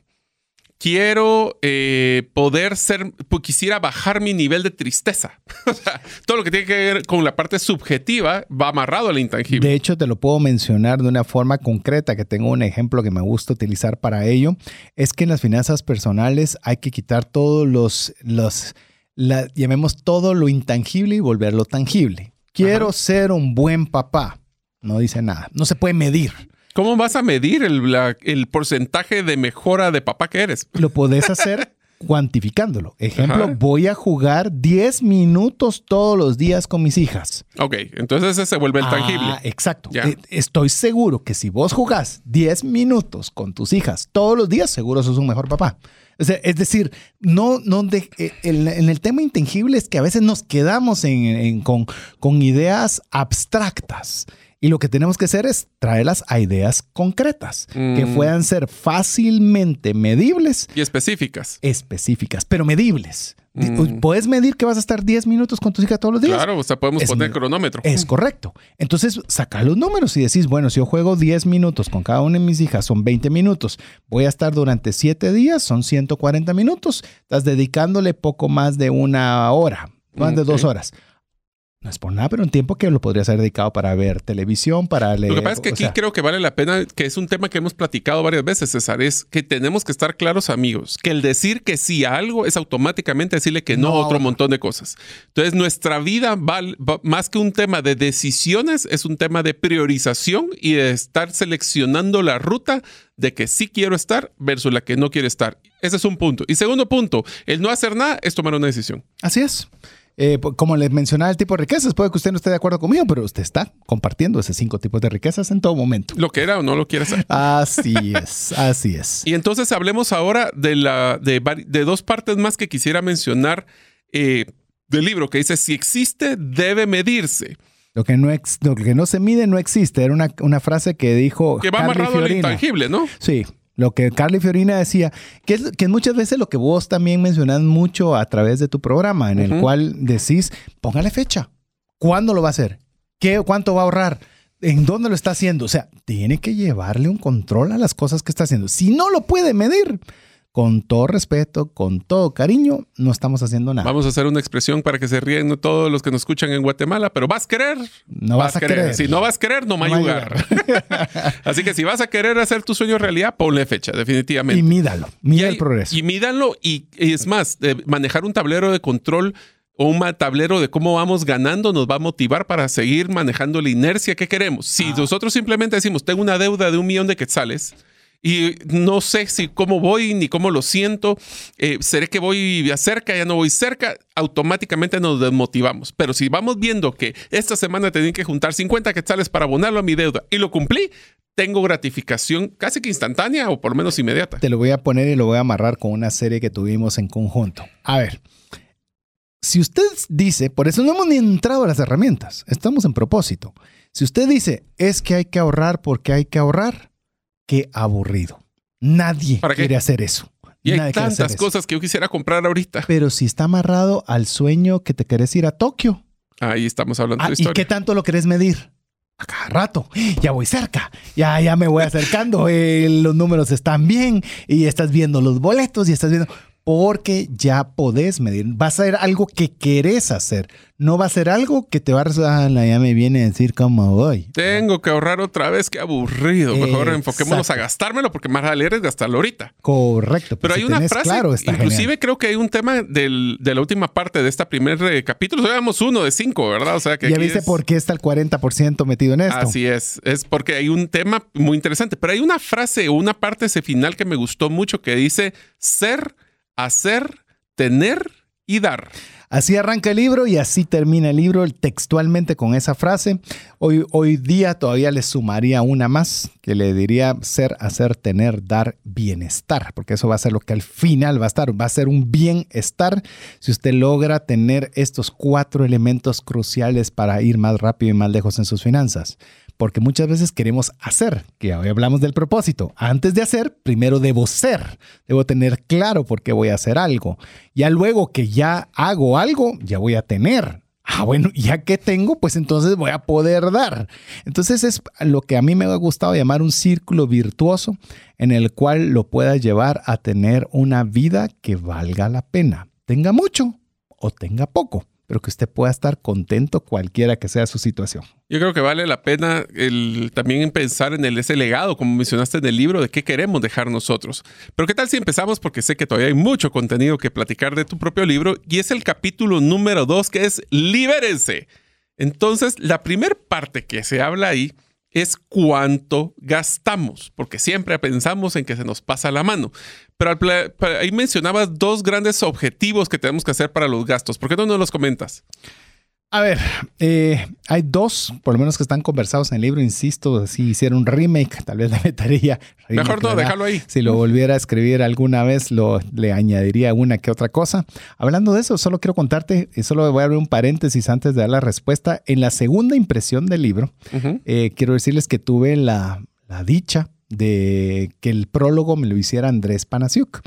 quiero eh, poder ser, pues, quisiera bajar mi nivel de tristeza. <laughs> todo lo que tiene que ver con la parte subjetiva va amarrado al intangible. De hecho, te lo puedo mencionar de una forma concreta, que tengo un ejemplo que me gusta utilizar para ello, es que en las finanzas personales hay que quitar todos los, los llamemos todo lo intangible y volverlo tangible. Quiero ser un buen papá. No dice nada. No se puede medir. ¿Cómo vas a medir el, porcentaje de mejora de papá que eres? Lo podés hacer <laughs> cuantificándolo. Ejemplo, voy a jugar 10 minutos todos los días con mis hijas. Ok, entonces ese se vuelve el ah, tangible. Exacto. Eh, estoy seguro que si vos jugás 10 minutos con tus hijas todos los días, seguro sos un mejor papá. es decir, no, no eh, en el tema intangible es que a veces nos quedamos con, con ideas abstractas. Y lo que tenemos que hacer es traerlas a ideas concretas, que mm. puedan ser fácilmente medibles. Y específicas. Específicas, pero medibles. Mm. ¿Puedes medir que vas a estar 10 minutos con tus hijas todos los días? Claro, o sea, podemos poner cronómetro. Es correcto. Entonces, saca los números y decís, bueno, si yo juego 10 minutos con cada una de mis hijas, son 20 minutos. Voy a estar durante 7 días, son 140 minutos. Estás dedicándole poco más de una hora, más de dos horas. No es por nada, pero un tiempo que lo podrías haber dedicado para ver televisión, para leer. Lo que pasa es que aquí creo que vale la pena, que es un tema que hemos platicado varias veces, César, es que tenemos que estar claros, amigos, que el decir que sí a algo es automáticamente decirle que no, a otro montón de cosas. Entonces, nuestra vida va, más que un tema de decisiones, es un tema de priorización y de estar seleccionando la ruta de que sí quiero estar versus la que no quiero estar. Ese es un punto. Y segundo punto, el no hacer nada es tomar una decisión. Así es. Eh, como les mencionaba el tipo de riquezas, puede que usted no esté de acuerdo conmigo, pero usted está compartiendo esos cinco tipos de riquezas en todo momento. Lo que era o no lo quiere hacer. Así es, <laughs> así es. Y entonces hablemos ahora de, la, de, dos partes más que quisiera mencionar eh, del libro, que dice, si existe, debe medirse. Lo que, no lo que no se mide no existe. Era una, frase que dijo. Que va amarrado al intangible, ¿no? Sí, lo que Carly Fiorina decía, que es, que muchas veces lo que vos también mencionas mucho a través de tu programa, en el cual decís, póngale fecha. ¿Cuándo lo va a hacer? ¿Qué, ¿Cuánto va a ahorrar? ¿En dónde lo está haciendo? O sea, tiene que llevarle un control a las cosas que está haciendo. Si no lo puede medir, con todo respeto, con todo cariño, no estamos haciendo nada. Vamos a hacer una expresión para que se ríen todos los que nos escuchan en Guatemala, pero vas a querer, no vas, a querer. Si no vas a querer, no, va a ayudar. <laughs> Así que si vas a querer hacer tu sueño realidad, ponle fecha, definitivamente. Y mídalo, mira el progreso. Y mídalo, y, es más, manejar un tablero de control o un tablero de cómo vamos ganando nos va a motivar para seguir manejando la inercia que queremos. Si ah. nosotros simplemente decimos, tengo una deuda de un millón de quetzales, y no sé si cómo voy ni cómo lo siento. Eh, seré que voy cerca, ya no voy cerca. Automáticamente nos desmotivamos. Pero si vamos viendo que esta semana tenía que juntar 50 quetzales para abonarlo a mi deuda y lo cumplí, tengo gratificación casi que instantánea o por lo menos inmediata. Te lo voy a poner y lo voy a amarrar con una serie que tuvimos en conjunto. A ver. Si usted dice, por eso no hemos ni entrado a las herramientas, estamos en propósito. Si usted dice, es que hay que ahorrar porque hay que ahorrar, qué aburrido. Nadie quiere hacer eso. Y hay tantas cosas que yo quisiera comprar ahorita. Pero si está amarrado al sueño que te querés ir a Tokio. Ahí estamos hablando de ah, historia. ¿Y qué tanto lo querés medir? A cada rato. Ya voy cerca. Ya, ya me voy acercando. Eh, los números están bien. Y estás viendo los boletos y estás viendo porque ya podés medir. Va a ser algo que querés hacer. No va a ser algo que te va a resultar, ya me viene a decir cómo voy. Tengo que ahorrar otra vez, qué aburrido. Mejor enfoquémonos a gastármelo porque más vale es gastarlo ahorita. Correcto. Pues Pero hay una frase, inclusive creo que hay un tema de la última parte de este primer eh, capítulo. Veamos uno de cinco, ¿verdad? O sea que ya viste por qué está el 40% metido en esto. Así es. Es porque hay un tema muy interesante. Pero hay una frase o una parte ese final que me gustó mucho que dice ser hacer, tener y dar. Así arranca el libro y así termina el libro textualmente con esa frase. Hoy, hoy día todavía le sumaría una más que le diría ser, hacer, tener, dar, bienestar, porque eso va a ser lo que al final va a estar, va a ser un bienestar si usted logra tener estos cuatro elementos cruciales para ir más rápido y más lejos en sus finanzas porque muchas veces queremos hacer, que hoy hablamos del propósito. Antes de hacer, primero debo ser, debo tener claro por qué voy a hacer algo. Ya luego que ya hago algo, ya voy a tener. Ah, bueno, <laughs> ya que tengo, pues entonces voy a poder dar. Entonces es lo que a mí me ha gustado llamar un círculo virtuoso en el cual lo pueda llevar a tener una vida que valga la pena. Tenga mucho o tenga poco pero que usted pueda estar contento cualquiera que sea su situación. Yo creo que vale la pena el, también pensar en el, ese legado, como mencionaste en el libro, de qué queremos dejar nosotros. Pero qué tal si empezamos, porque sé que todavía hay mucho contenido que platicar de tu propio libro, y es el capítulo número dos, que es Libérense. Entonces, la primera parte que se habla ahí es cuánto gastamos, porque siempre pensamos en que se nos pasa la mano. Pero ahí mencionabas dos grandes objetivos que tenemos que hacer para los gastos. ¿Por qué no nos los comentas? A ver, eh, hay dos, por lo menos que están conversados en el libro, insisto, si hiciera un remake, tal vez le metería. Mejor no, déjalo ahí. Si lo volviera a escribir alguna vez, lo, le añadiría una que otra cosa. Hablando de eso, solo quiero contarte, y solo voy a abrir un paréntesis antes de dar la respuesta. En la segunda impresión del libro, eh, quiero decirles que tuve la, la dicha de que el prólogo me lo hiciera Andrés Panasiuk.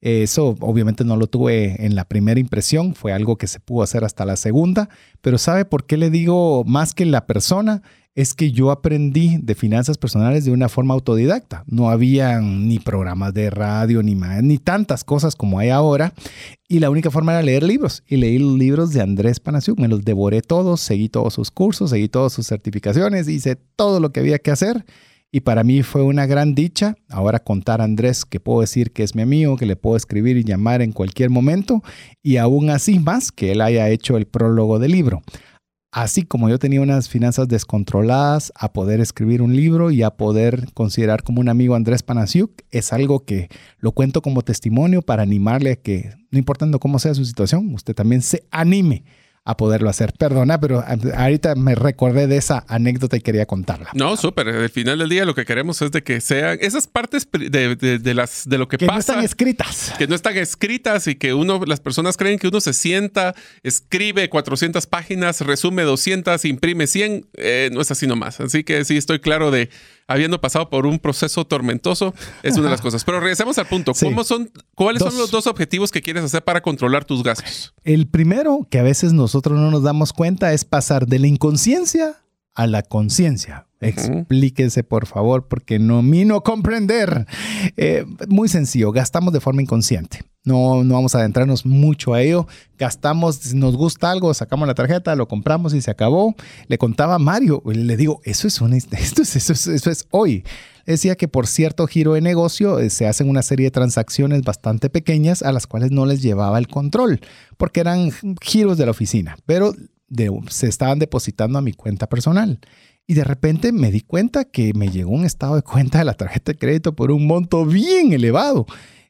Eso obviamente no lo tuve en la primera impresión, fue algo que se pudo hacer hasta la segunda, pero ¿sabe por qué le digo más que la persona? Es que yo aprendí de finanzas personales de una forma autodidacta. No había ni programas de radio, ni, ni tantas cosas como hay ahora. Y la única forma era leer libros. Y leí los libros de Andrés Panasiuk. Me los devoré todos, seguí todos sus cursos, seguí todas sus certificaciones, hice todo lo que había que hacer y para mí fue una gran dicha ahora contar a Andrés que puedo decir que es mi amigo, que le puedo escribir y llamar en cualquier momento y aún así más que él haya hecho el prólogo del libro. Así como yo tenía unas finanzas descontroladas, a poder escribir un libro y a poder considerar como un amigo Andrés Panasiuk, es algo que lo cuento como testimonio para animarle a que, no importando cómo sea su situación, usted también se anime a poderlo hacer. Perdona, pero ahorita me recordé de esa anécdota y quería contarla. No, súper. Al final del día lo que queremos es de que sean esas partes de, las, de lo que, pasa. Que no están escritas. Que no están escritas y que uno, las personas creen que uno se sienta, escribe 400 páginas, resume 200, imprime 100. Eh, no es así nomás. Así que sí estoy claro de habiendo pasado por un proceso tormentoso, es una de las <laughs> cosas. Pero regresemos al punto. ¿Cómo son, ¿Cuáles son los dos objetivos que quieres hacer para controlar tus gastos? El primero, que a veces nosotros no nos damos cuenta, es pasar de la inconsciencia a la conciencia. Explíquese, por favor, porque no no comprender. Eh, muy sencillo, gastamos de forma inconsciente. No, no vamos a adentrarnos mucho a ello. Gastamos, nos gusta algo, sacamos la tarjeta, lo compramos y se acabó. Le contaba a Mario, le digo, eso es, un, <laughs> esto es, eso es, eso es hoy. Decía que por cierto giro de negocio eh, se hacen una serie de transacciones bastante pequeñas a las cuales no les llevaba el control, porque eran giros de la oficina, pero se estaban depositando a mi cuenta personal. Y de repente me di cuenta que me llegó un estado de cuenta de la tarjeta de crédito por un monto bien elevado.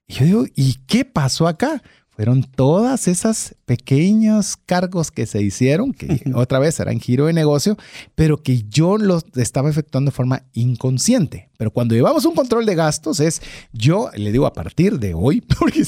Y yo digo, ¿y qué pasó acá? Fueron todas esas pequeños cargos que se hicieron, que <laughs> otra vez eran giro de negocio, pero que yo los estaba efectuando de forma inconsciente. Pero cuando llevamos un control de gastos es, yo le digo a partir de hoy, <laughs> porque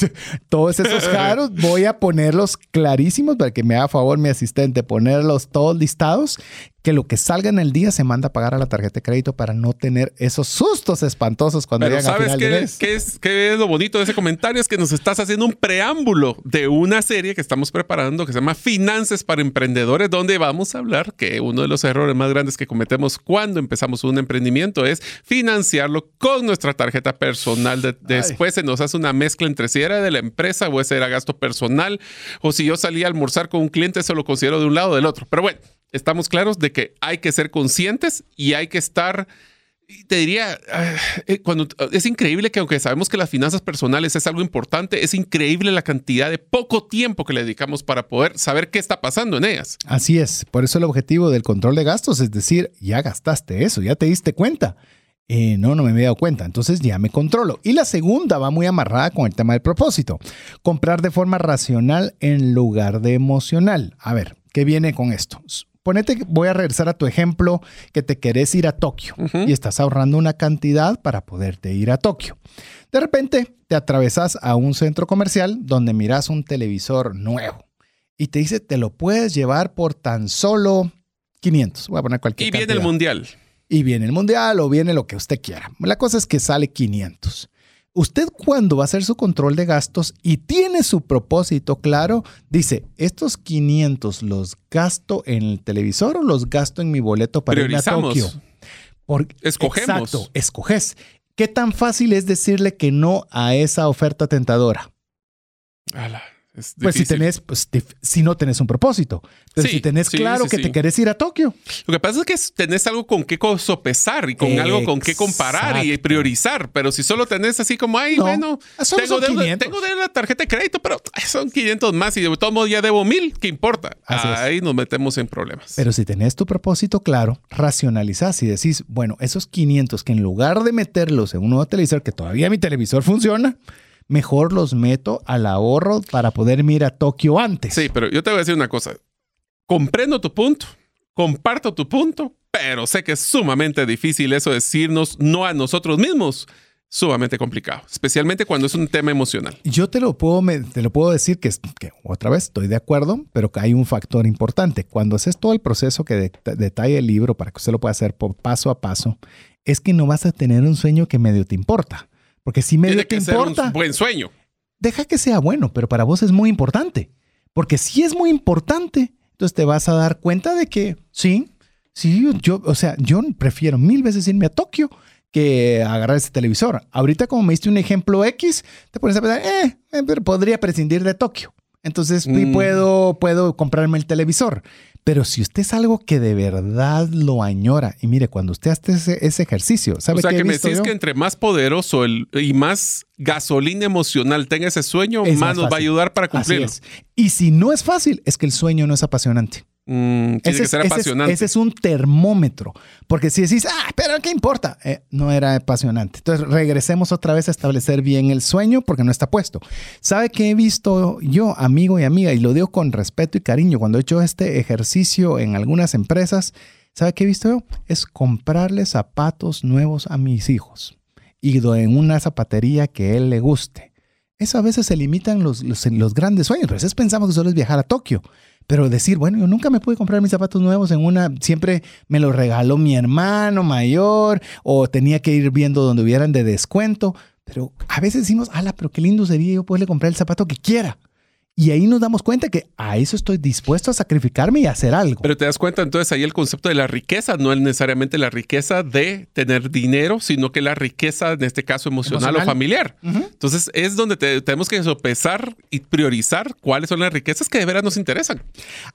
todos esos caros voy a ponerlos clarísimos para que me haga favor mi asistente, ponerlos todos listados, que lo que salga en el día se manda a pagar a la tarjeta de crédito para no tener esos sustos espantosos cuando Pero ¿sabes qué, qué, es, qué es lo bonito de ese comentario? Es que nos estás haciendo un preámbulo de una serie que estamos preparando que se llama Finanzas para Emprendedores, donde vamos a hablar que uno de los errores más grandes que cometemos cuando empezamos un emprendimiento es financiar financiarlo con nuestra tarjeta personal. después se nos hace una mezcla entre si era de la empresa o ese era gasto personal, o si yo salía a almorzar con un cliente, eso lo considero de un lado o del otro. Pero bueno, estamos claros de que hay que ser conscientes y hay que estar te diría, ah, eh, cuando es increíble que aunque sabemos que las finanzas personales es algo importante, es increíble la cantidad de poco tiempo que le dedicamos para poder saber qué está pasando en ellas. Así es, por eso el objetivo del control de gastos es decir, ya gastaste eso, ya te diste cuenta. Eh, no, no me había dado cuenta, entonces ya me controlo. Y la segunda va muy amarrada con el tema del propósito. Comprar de forma racional en lugar de emocional. A ver, ¿qué viene con esto? Ponete, voy a regresar a tu ejemplo que te querés ir a Tokio y estás ahorrando una cantidad para poderte ir a Tokio. De repente te atravesas a un centro comercial donde miras un televisor nuevo y te dice, te lo puedes llevar por tan solo 500. Voy a poner cualquier Y viene el mundial y viene el mundial o viene lo que usted quiera. La cosa es que sale 500. Usted cuando va a hacer su control de gastos y tiene su propósito claro, dice, estos 500 los gasto en el televisor o los gasto en mi boleto para ir a Tokio. Escogemos. Exacto, escoges. ¿Qué tan fácil es decirle que no a esa oferta tentadora? Pues si tenés, pues, si no tenés un propósito. Pero si tenés claro que te querés ir a Tokio. Lo que pasa es que tenés algo con qué sopesar y con algo con qué comparar y priorizar. Pero si solo tenés así como, ay, bueno, tengo, de, tengo de la tarjeta de crédito, pero son 500 más y de todo modo ya debo mil, ¿qué importa? Ahí nos metemos en problemas. Pero si tenés tu propósito claro, racionalizás y decís, bueno, esos 500 que en lugar de meterlos en un nuevo televisor, que todavía mi televisor funciona, mejor los meto al ahorro para poder ir a Tokio antes. Sí, pero yo te voy a decir una cosa. Comprendo tu punto, comparto tu punto, pero sé que es sumamente difícil eso decirnos no a nosotros mismos. Sumamente complicado, especialmente cuando es un tema emocional. Yo te lo puedo, te lo puedo decir que, que, otra vez estoy de acuerdo, pero que hay un factor importante. Cuando haces todo el proceso que detalla el libro para que usted lo pueda hacer por paso a paso, es que no vas a tener un sueño que medio te importa. Porque si medio te importa. un buen sueño. Deja que sea bueno, pero para vos es muy importante. Porque si es muy importante, entonces te vas a dar cuenta de que sí, sí, yo, o sea, yo prefiero mil veces irme a Tokio que agarrar ese televisor. Ahorita, como me diste un ejemplo X, te pones a pensar, eh, eh pero podría prescindir de Tokio. Entonces mm. puedo, puedo comprarme el televisor. Pero si usted es algo que de verdad lo añora, y mire, cuando usted hace ese, ejercicio, ¿sabe O sea, que me decís que entre más poderoso el, y más gasolina emocional tenga ese sueño, más, nos va a ayudar para cumplirlo. Y si no es fácil, es que el sueño no es apasionante. Mm, tiene que ser apasionante. Ese es, un termómetro. Porque si decís, ah, pero ¿qué importa? Eh, no era apasionante. Entonces regresemos otra vez a establecer bien el sueño porque no está puesto. ¿Sabe qué he visto yo, amigo y amiga? Y lo digo con respeto y cariño. Cuando he hecho este ejercicio en algunas empresas, ¿sabe qué he visto yo? Es comprarle zapatos nuevos a mis hijos. Y en una zapatería que él le guste. Eso a veces se limitan los, los, los grandes sueños. A veces pensamos que solo es viajar a Tokio. Pero decir, bueno, yo nunca me pude comprar mis zapatos nuevos en una, siempre me los regaló mi hermano mayor o tenía que ir viendo donde hubieran de descuento. Pero a veces decimos, ala, pero qué lindo sería yo poderle comprar el zapato que quiera. Y ahí nos damos cuenta que a eso estoy dispuesto a sacrificarme y hacer algo. Pero te das cuenta entonces ahí el concepto de la riqueza no es necesariamente la riqueza de tener dinero, sino que la riqueza en este caso emocional, o familiar. Entonces es donde tenemos que sopesar y priorizar cuáles son las riquezas que de veras nos interesan.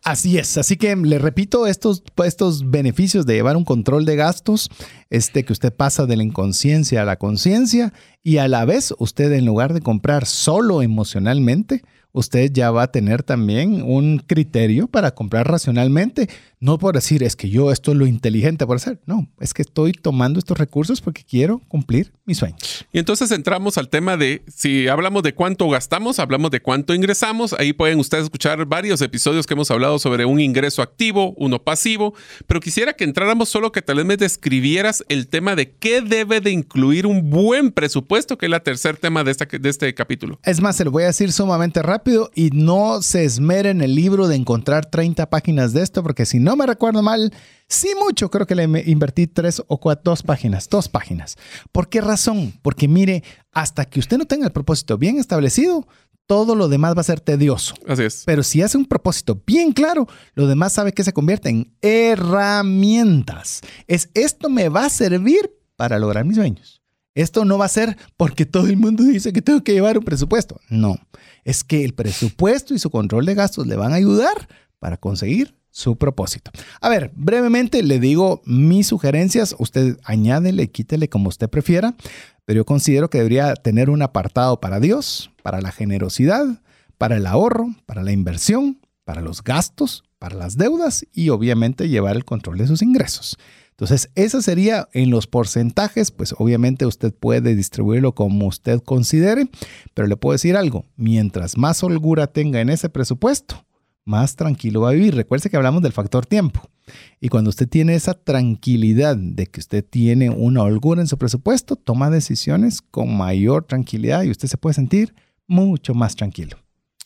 Así es. Así que le repito estos, estos beneficios de llevar un control de gastos, este que usted pasa de la inconsciencia a la conciencia y a la vez usted en lugar de comprar solo emocionalmente, usted ya va a tener también un criterio para comprar racionalmente. No por decir, es que yo esto es lo inteligente por hacer. No, es que estoy tomando estos recursos porque quiero cumplir mis sueños. Y entonces entramos al tema de, si hablamos de cuánto gastamos, hablamos de cuánto ingresamos. Ahí pueden ustedes escuchar varios episodios que hemos hablado sobre un ingreso activo, uno pasivo. Pero quisiera que entráramos solo que tal vez me describieras el tema de qué debe de incluir un buen presupuesto, que es el tercer tema de, esta, de este capítulo. Es más, se lo voy a decir sumamente rápido y no se esmere en el libro de encontrar 30 páginas de esto, porque si no me recuerdo mal, sí mucho, creo que le invertí tres o cuatro, dos páginas, dos páginas. ¿Por qué razón? Porque mire, hasta que usted no tenga el propósito bien establecido, todo lo demás va a ser tedioso. Así es. Pero si hace un propósito bien claro, lo demás sabe que se convierte en herramientas. Es esto me va a servir para lograr mis sueños. Esto no va a ser porque todo el mundo dice que tengo que llevar un presupuesto. No, es que el presupuesto y su control de gastos le van a ayudar para conseguir su propósito. A ver, brevemente le digo mis sugerencias. Usted añádele, quítele como usted prefiera, pero yo considero que debería tener un apartado para Dios, para la generosidad, para el ahorro, para la inversión, para los gastos, para las deudas y obviamente llevar el control de sus ingresos. Entonces, esa sería en los porcentajes, pues obviamente usted puede distribuirlo como usted considere, pero le puedo decir algo, mientras más holgura tenga en ese presupuesto, más tranquilo va a vivir. Recuerde que hablamos del factor tiempo. Y cuando usted tiene esa tranquilidad de que usted tiene una holgura en su presupuesto, toma decisiones con mayor tranquilidad y usted se puede sentir mucho más tranquilo.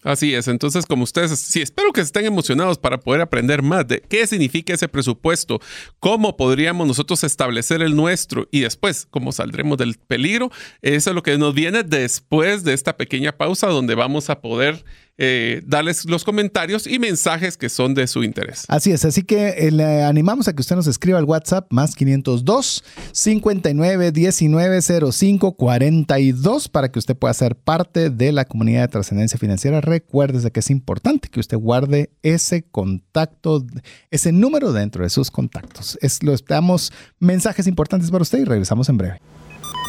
Así es, entonces como ustedes, sí, espero que estén emocionados para poder aprender más de qué significa ese presupuesto, cómo podríamos nosotros establecer el nuestro y después cómo saldremos del peligro. Eso es lo que nos viene después de esta pequeña pausa donde vamos a poder eh, los comentarios y mensajes que son de su interés. Así es, así que eh, le animamos a que usted nos escriba al WhatsApp más 502 59 19 05 42 para que usted pueda ser parte de la comunidad de trascendencia financiera. Recuérdese que es importante que usted guarde ese contacto, ese número dentro de sus contactos. Es, lo damos mensajes importantes para usted y regresamos en breve.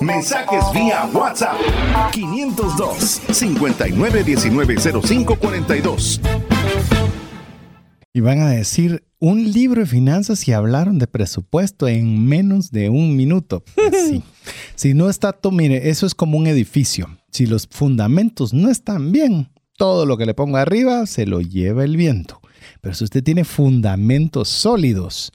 Mensajes vía WhatsApp 502 59190542. Y van a decir un libro de finanzas y hablaron de presupuesto en menos de un minuto. <laughs> Pues sí. Si no está todo, mire, eso es como un edificio. Si los fundamentos no están bien, todo lo que le ponga arriba se lo lleva el viento. Pero si usted tiene fundamentos sólidos,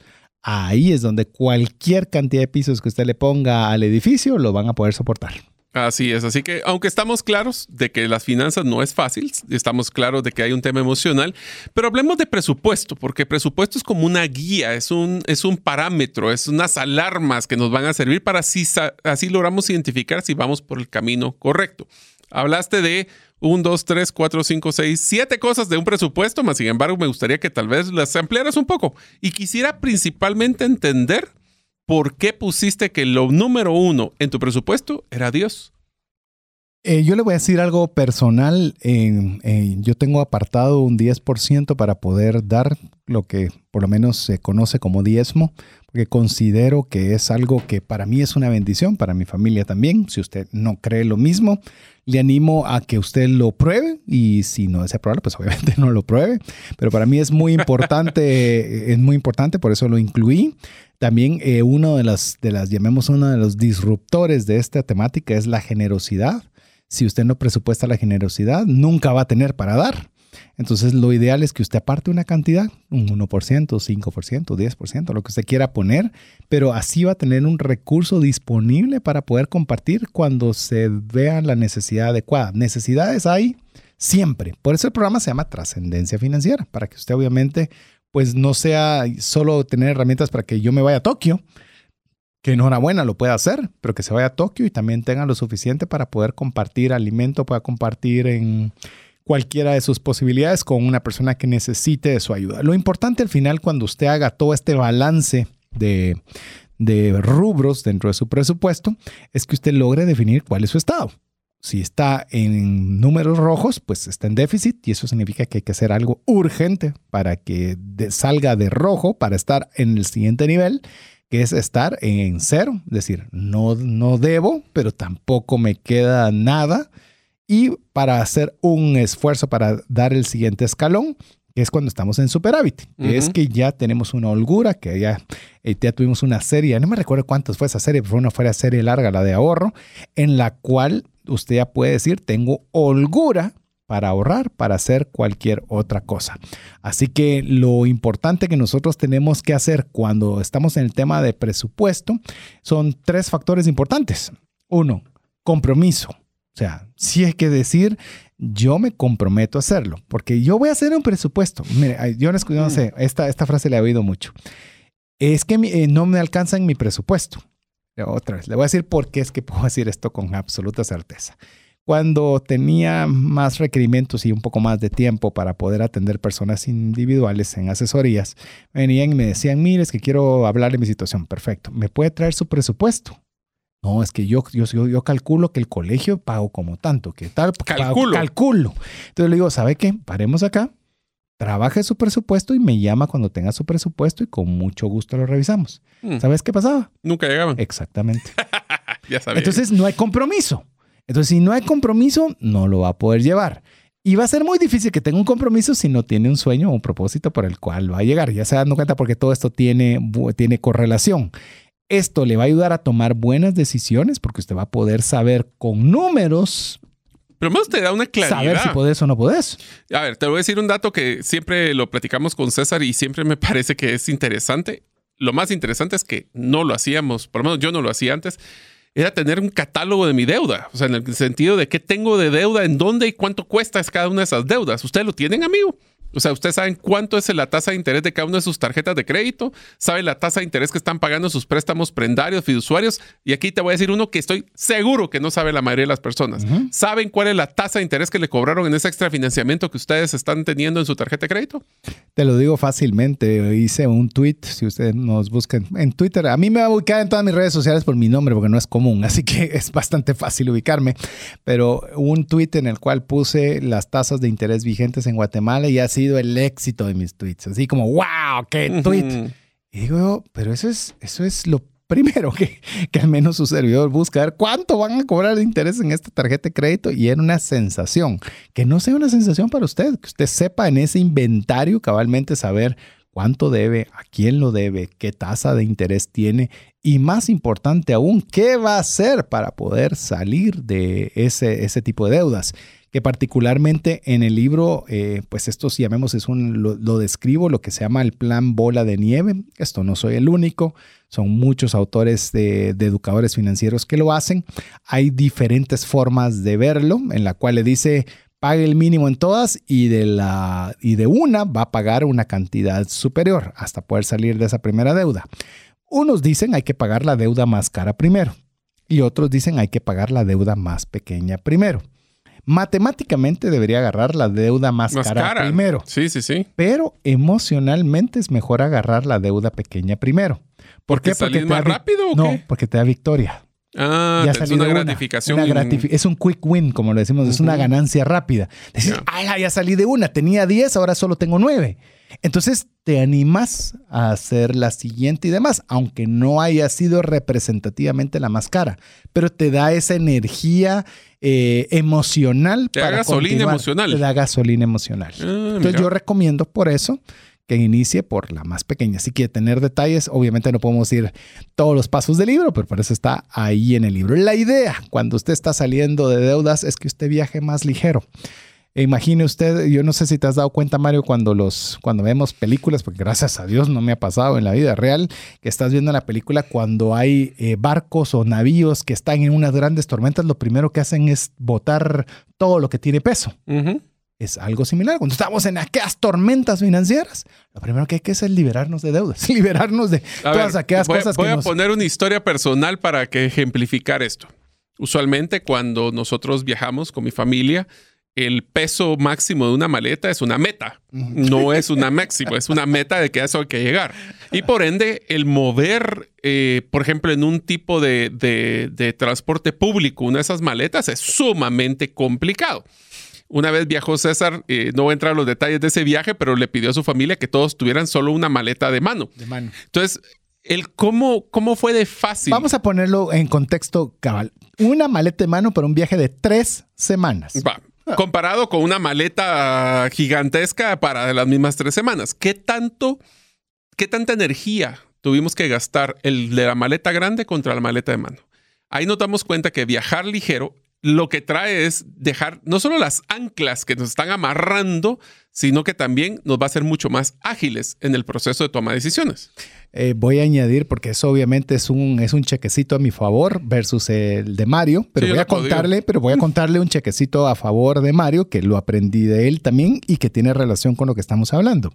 ahí es donde cualquier cantidad de pisos que usted le ponga al edificio lo van a poder soportar. Así es, así que aunque estamos claros de que las finanzas no es fácil, estamos claros de que hay un tema emocional, pero hablemos de presupuesto, porque presupuesto es como una guía, es un, es un parámetro, es unas alarmas que nos van a servir para así, así logramos identificar si vamos por el camino correcto. Hablaste de un, dos, tres, cuatro, cinco, seis, siete cosas de un presupuesto, más sin embargo me gustaría que tal vez las ampliaras un poco y quisiera principalmente entender por qué pusiste que lo número uno en tu presupuesto era Dios. Eh, yo le voy a decir algo personal. yo tengo apartado un 10% para poder dar lo que por lo menos se conoce como diezmo, porque considero que es algo que para mí es una bendición, para mi familia también. Si usted no cree lo mismo, le animo a que usted lo pruebe y si no desea probarlo, pues <laughs> obviamente no lo pruebe. Pero para mí es muy importante, <laughs> es muy importante, por eso lo incluí. También eh, uno de las, de las, llamemos uno de los disruptores de esta temática es la generosidad. Si usted no presupuesta la generosidad, nunca va a tener para dar. Entonces, lo ideal es que usted aparte una cantidad, un 1%, 5%, 10%, lo que usted quiera poner, pero así va a tener un recurso disponible para poder compartir cuando se vea la necesidad adecuada. Necesidades hay siempre. Por eso el programa se llama Trascendencia Financiera, para que usted obviamente pues no sea solo tener herramientas para que yo me vaya a Tokio, que enhorabuena lo pueda hacer, pero que se vaya a Tokio y también tenga lo suficiente para poder compartir alimento, pueda compartir en cualquiera de sus posibilidades con una persona que necesite de su ayuda. Lo importante al final cuando usted haga todo este balance de, rubros dentro de su presupuesto es que usted logre definir cuál es su estado. Si está en números rojos, pues está en déficit y eso significa que hay que hacer algo urgente para que salga de rojo para estar en el siguiente nivel que es estar en cero, es decir, no, no debo, pero tampoco me queda nada. Y para hacer un esfuerzo para dar el siguiente escalón, que es cuando estamos en superávit, es que ya tenemos una holgura, que ya, eh, ya tuvimos una serie, no me recuerdo cuántas fue esa serie, pero fue una fuera serie larga, la de ahorro, en la cual usted ya puede decir, tengo holgura para ahorrar, para hacer cualquier otra cosa. Así que lo importante que nosotros tenemos que hacer cuando estamos en el tema de presupuesto son tres factores importantes. Uno, compromiso. O sea, si hay que decir, yo me comprometo a hacerlo, porque yo voy a hacer un presupuesto. Mire, yo no, sé, mm. esta, esta frase le he oído mucho. Es que eh, no me alcanza en mi presupuesto. Otra vez, le voy a decir por qué es que <laughs> puedo decir esto con absoluta certeza cuando tenía más requerimientos y un poco más de tiempo para poder atender personas individuales en asesorías, venían y me decían, mire, es que quiero hablar de mi situación. Perfecto. ¿Me puede traer su presupuesto? No, es que yo, yo, yo, calculo que el colegio pago como tanto, que tal, calculo. calculo. Entonces le digo, ¿sabe qué? Paremos acá, trabaje su presupuesto y me llama cuando tenga su presupuesto y con mucho gusto lo revisamos. Hmm. ¿Sabes qué pasaba? Nunca llegaban. Exactamente. <laughs> ya sabía. Entonces no hay compromiso. Entonces, si no hay compromiso, no lo va a poder llevar. Y va a ser muy difícil que tenga un compromiso si no tiene un sueño o un propósito por el cual va a llegar. Ya se dando cuenta porque todo esto tiene, tiene correlación. Esto le va a ayudar a tomar buenas decisiones porque usted va a poder saber con números. Pero más te da una claridad. Saber si podés o no podés. A ver, te voy a decir un dato que siempre lo platicamos con César y siempre me <laughs> parece que es interesante. Lo más interesante es que no lo hacíamos, por lo menos yo no lo hacía antes era tener un catálogo de mi deuda. O sea, en el sentido de qué tengo de deuda, en dónde y cuánto cuesta cada una de esas deudas. ¿Ustedes lo tienen, amigo? O sea, ustedes saben cuánto es la tasa de interés de cada una de sus tarjetas de crédito, saben la tasa de interés que están pagando sus préstamos prendarios, fiduciarios. Y aquí te voy a decir uno que estoy seguro que no sabe la mayoría de las personas. ¿Saben cuál es la tasa de interés que le cobraron en ese extra financiamiento que ustedes están teniendo en su tarjeta de crédito? Te lo digo fácilmente. Hice un tweet, si ustedes nos buscan en Twitter. A mí me va a ubicar en todas mis redes sociales por mi nombre, porque no es común, <laughs> así que es bastante fácil ubicarme. Pero un tweet en el cual puse las tasas de interés vigentes en Guatemala y así sido el éxito de mis tweets. Así como, wow, qué tweet. Y digo, pero eso es, eso es lo primero que, que al menos su servidor busca ver cuánto van a cobrar de interés en esta tarjeta de crédito y era una sensación. Que no sea una sensación para usted, que usted sepa en ese inventario cabalmente saber cuánto debe, a quién lo debe, qué tasa de interés tiene y más importante aún, qué va a hacer para poder salir de ese, ese tipo de deudas que particularmente en el libro, eh, pues esto si llamemos, es un, lo, describo, lo que se llama el plan bola de nieve. Esto no soy el único, son muchos autores de, educadores financieros que lo hacen. Hay diferentes formas de verlo, en la cual le dice, pague el mínimo en todas y de, la, y de una va a pagar una cantidad superior hasta poder salir de esa primera deuda. Unos dicen hay que pagar la deuda más cara primero y otros dicen hay que pagar la deuda más pequeña primero. Matemáticamente debería agarrar la deuda más, cara, primero. Sí, sí, sí. Pero emocionalmente es mejor agarrar la deuda pequeña primero. ¿Por qué? Porque te más rápido o No, porque te da victoria. Ah, Ya es una gratificación. una gratifi- es un quick win, como lo decimos, es una ganancia rápida. Decir, Ya. "Ala, ya salí de una, tenía 10, ahora solo tengo 9. Entonces te animas a hacer la siguiente y demás, aunque no haya sido representativamente la más cara, pero te da esa energía eh, emocional. Te da gasolina continuar. emocional. Te da gasolina emocional. Ah, Entonces mira. yo recomiendo por eso que inicie por la más pequeña. Si quiere tener detalles, obviamente no podemos ir todos los pasos del libro, pero por eso está ahí en el libro. La idea cuando usted está saliendo de deudas es que usted viaje más ligero. E Imagine usted, yo no sé si te has dado cuenta, Mario, cuando los, cuando vemos películas, porque gracias a Dios no me ha pasado en la vida real, que estás viendo la película cuando hay eh, barcos o navíos que están en unas grandes tormentas, lo primero que hacen es botar todo lo que tiene peso Ujú. es algo similar. Cuando estamos en aquellas tormentas financieras, lo primero que hay que hacer es liberarnos de deudas, <laughs> liberarnos de A todas ver, aquellas voy, cosas voy que a nos... poner una historia personal para que ejemplificar esto. Usualmente cuando nosotros viajamos con mi familia, el peso máximo de una maleta es una meta, no es una máximo, es una meta de que a eso hay que llegar. Y por ende, el mover, eh, por ejemplo, en un tipo de, de- de transporte público, una de esas maletas es sumamente complicado. Una vez viajó César, eh, no voy a entrar en los detalles de ese viaje, pero le pidió a su familia que todos tuvieran solo una maleta de mano. de mano. Entonces, el cómo, cómo fue de fácil. Vamos a ponerlo en contexto cabal. Una maleta de mano para un viaje de tres semanas. Va, Comparado con una maleta gigantesca para las mismas tres semanas. ¿Qué tanto, qué tanta energía tuvimos que gastar el de la maleta grande contra la maleta de mano? Ahí nos damos cuenta que viajar ligero lo que trae es dejar no solo las anclas que nos están amarrando, sino que también nos va a hacer mucho más ágiles en el proceso de toma de decisiones. Eh, voy a añadir, porque eso obviamente es un, es un chequecito a mi favor versus el de Mario, pero Sí, voy a contarle, pero voy a <laughs> contarle un chequecito a favor de Mario, que lo aprendí de él también y que tiene relación con lo que estamos hablando.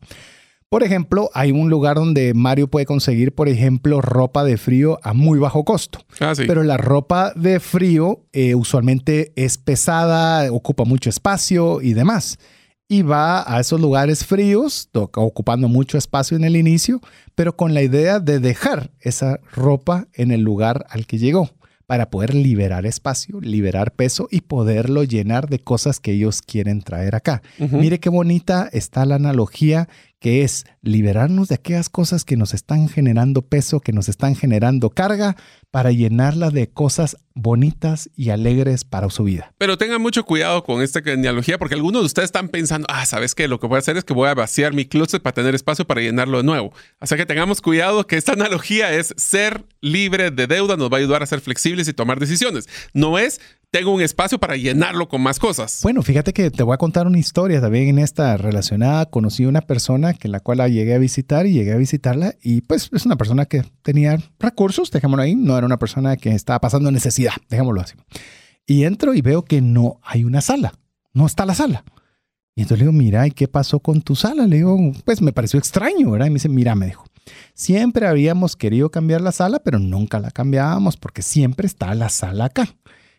Por ejemplo, hay un lugar donde Mario puede conseguir, por ejemplo, ropa de frío a muy bajo costo. Ah, sí. Pero la ropa de frío eh, usualmente es pesada, ocupa mucho espacio y demás. Y va a esos lugares fríos, ocupando mucho espacio en el inicio, pero con la idea de dejar esa ropa en el lugar al que llegó para poder liberar espacio, liberar peso y poderlo llenar de cosas que ellos quieren traer acá. Ujú. Mire qué bonita está la analogía que es liberarnos de aquellas cosas que nos están generando peso, que nos están generando carga, para llenarla de cosas bonitas y alegres para su vida. Pero tengan mucho cuidado con esta genealogía porque algunos de ustedes están pensando, ah, ¿sabes qué? Lo que voy a hacer es que voy a vaciar mi closet para tener espacio para llenarlo de nuevo. Así que tengamos cuidado que esta analogía es ser libre de deuda, nos va a ayudar a ser flexibles y tomar decisiones. No es, tengo un espacio para llenarlo con más cosas. Bueno, fíjate que te voy a contar una historia también en esta relacionada. Conocí una persona que la cual la llegué a visitar y llegué a visitarla y pues es una persona que tenía recursos, dejémoslo ahí, no era una persona que estaba pasando necesidad, dejémoslo así. Y entro y veo que no hay una sala, no está la sala. Y entonces le digo, mira, ¿y qué pasó con tu sala? Le digo, pues me pareció extraño, ¿verdad? Y me dice, mira, me dijo, siempre habíamos querido cambiar la sala, pero nunca la cambiábamos porque siempre está la sala acá.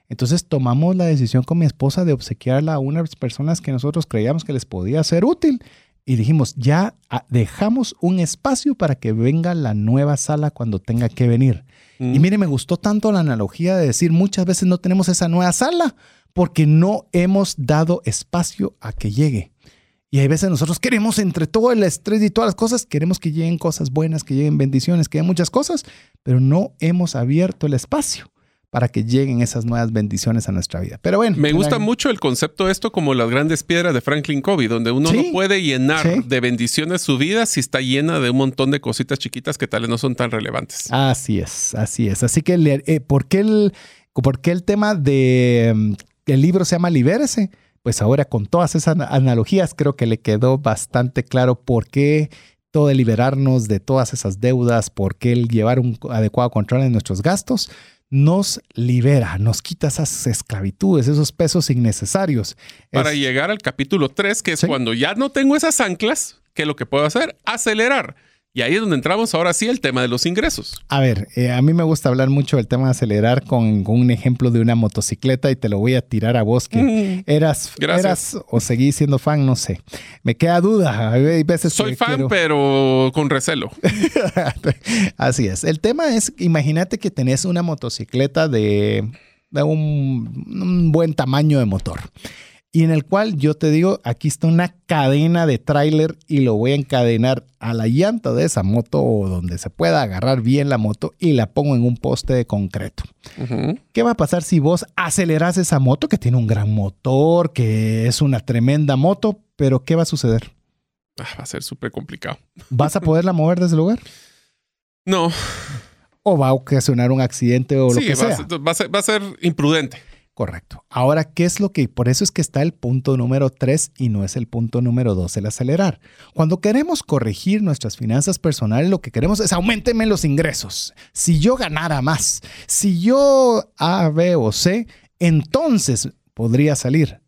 Entonces tomamos la decisión con mi esposa de obsequiarla a unas personas que nosotros creíamos que les podía ser útil y dijimos, ya ah, dejamos un espacio para que venga la nueva sala cuando tenga que venir. Mm. Y mire, me gustó tanto la analogía de decir, muchas veces no tenemos esa nueva sala porque no hemos dado espacio a que llegue. Y hay veces nosotros queremos, entre todo el estrés y todas las cosas, queremos que lleguen cosas buenas, que lleguen bendiciones, que lleguen muchas cosas, pero no hemos abierto el espacio para que lleguen esas nuevas bendiciones a nuestra vida. Pero bueno. Me gusta mucho el concepto de esto como las grandes piedras de Franklin Covey, donde uno Sí, no puede llenar sí. de bendiciones su vida si está llena de un montón de cositas chiquitas que tal vez no son tan relevantes. Así es, así es. Así que, eh, ¿por, qué el, ¿por qué el tema de mm, el libro se llama Libérese? Pues ahora con todas esas ana- analogías creo que le quedó bastante claro por qué todo el liberarnos de todas esas deudas, por qué el llevar un adecuado control de nuestros gastos, nos libera, nos quita esas esclavitudes, esos pesos innecesarios. Para Es- llegar al capítulo 3, que es Sí. cuando ya no tengo esas anclas, ¿qué es lo que puedo hacer? Acelerar. Y ahí es donde entramos ahora sí el tema de los ingresos. A ver, eh, a mí me gusta hablar mucho del tema de acelerar con, con, un ejemplo de una motocicleta y te lo voy a tirar a vos que Mm, eras, eras o seguís siendo fan, no sé. Me queda duda. Hay veces Soy que fan, quiero- pero con recelo. <laughs> Así es. El tema es, imagínate que tenés una motocicleta de, de un, un buen tamaño de motor. Y en el cual yo te digo, aquí está una cadena de tráiler y lo voy a encadenar a la llanta de esa moto o donde se pueda agarrar bien la moto y la pongo en un poste de concreto. ¿Qué va a pasar si vos aceleras esa moto que tiene un gran motor, que es una tremenda moto, pero qué va a suceder? Ah, va a ser súper complicado. ¿Vas a poderla <laughs> mover desde el lugar? No, ¿O va a ocasionar un accidente o lo que va, a sea? ser, va a ser- va a ser imprudente. Correcto. Ahora, ¿qué es lo que? Por eso es que está el punto número 3 y no es el punto número 2, el acelerar. Cuando queremos corregir nuestras finanzas personales, lo que queremos es aumentenme los ingresos. Si yo ganara más, si yo A, B o C, entonces podría salir.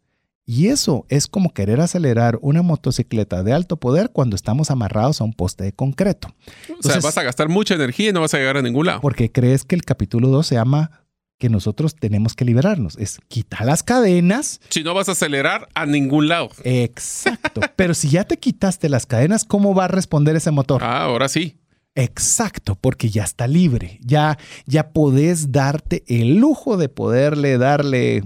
Y eso es como querer acelerar una motocicleta de alto poder cuando estamos amarrados a un poste de concreto. o sea, Entonces- vas a gastar mucha energía y no vas a llegar a ningún lado. Porque crees que el capítulo 2 se llama que nosotros tenemos que liberarnos. Es quitar las cadenas. Si no vas a acelerar a ningún lado. Exacto. <laughs> Pero si ya te quitaste las cadenas, ¿cómo va a responder ese motor? Ah, ahora sí. Exacto, porque ya está libre. Ya, ya podés darte el lujo de poderle darle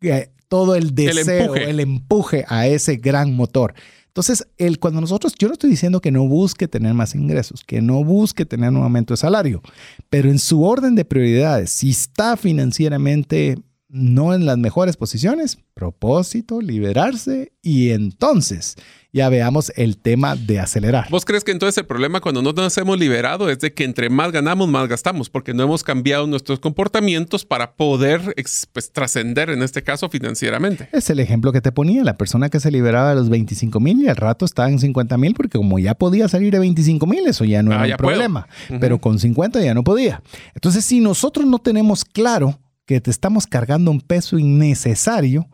eh, todo el deseo, el empuje. empuje. a ese gran motor. Entonces, el, cuando nosotros, yo no estoy diciendo que no busque tener más ingresos, que no busque tener un aumento de salario, pero en su orden de prioridades, si está financieramente no en las mejores posiciones, propósito, liberarse y entonces ya veamos el tema de acelerar. ¿Vos crees que entonces el problema cuando no nos hemos liberado es de que entre más ganamos, más gastamos? Porque no hemos cambiado nuestros comportamientos para poder pues, trascender, en este caso, financieramente. Es el ejemplo que te ponía, la persona que se liberaba de los 25 mil y al rato estaba en 50 mil porque como ya podía salir de 25 mil, eso ya no Ah, era ya un problema, pero con 50 ya no podía. Entonces, si nosotros no tenemos claro que te estamos cargando un peso innecesario,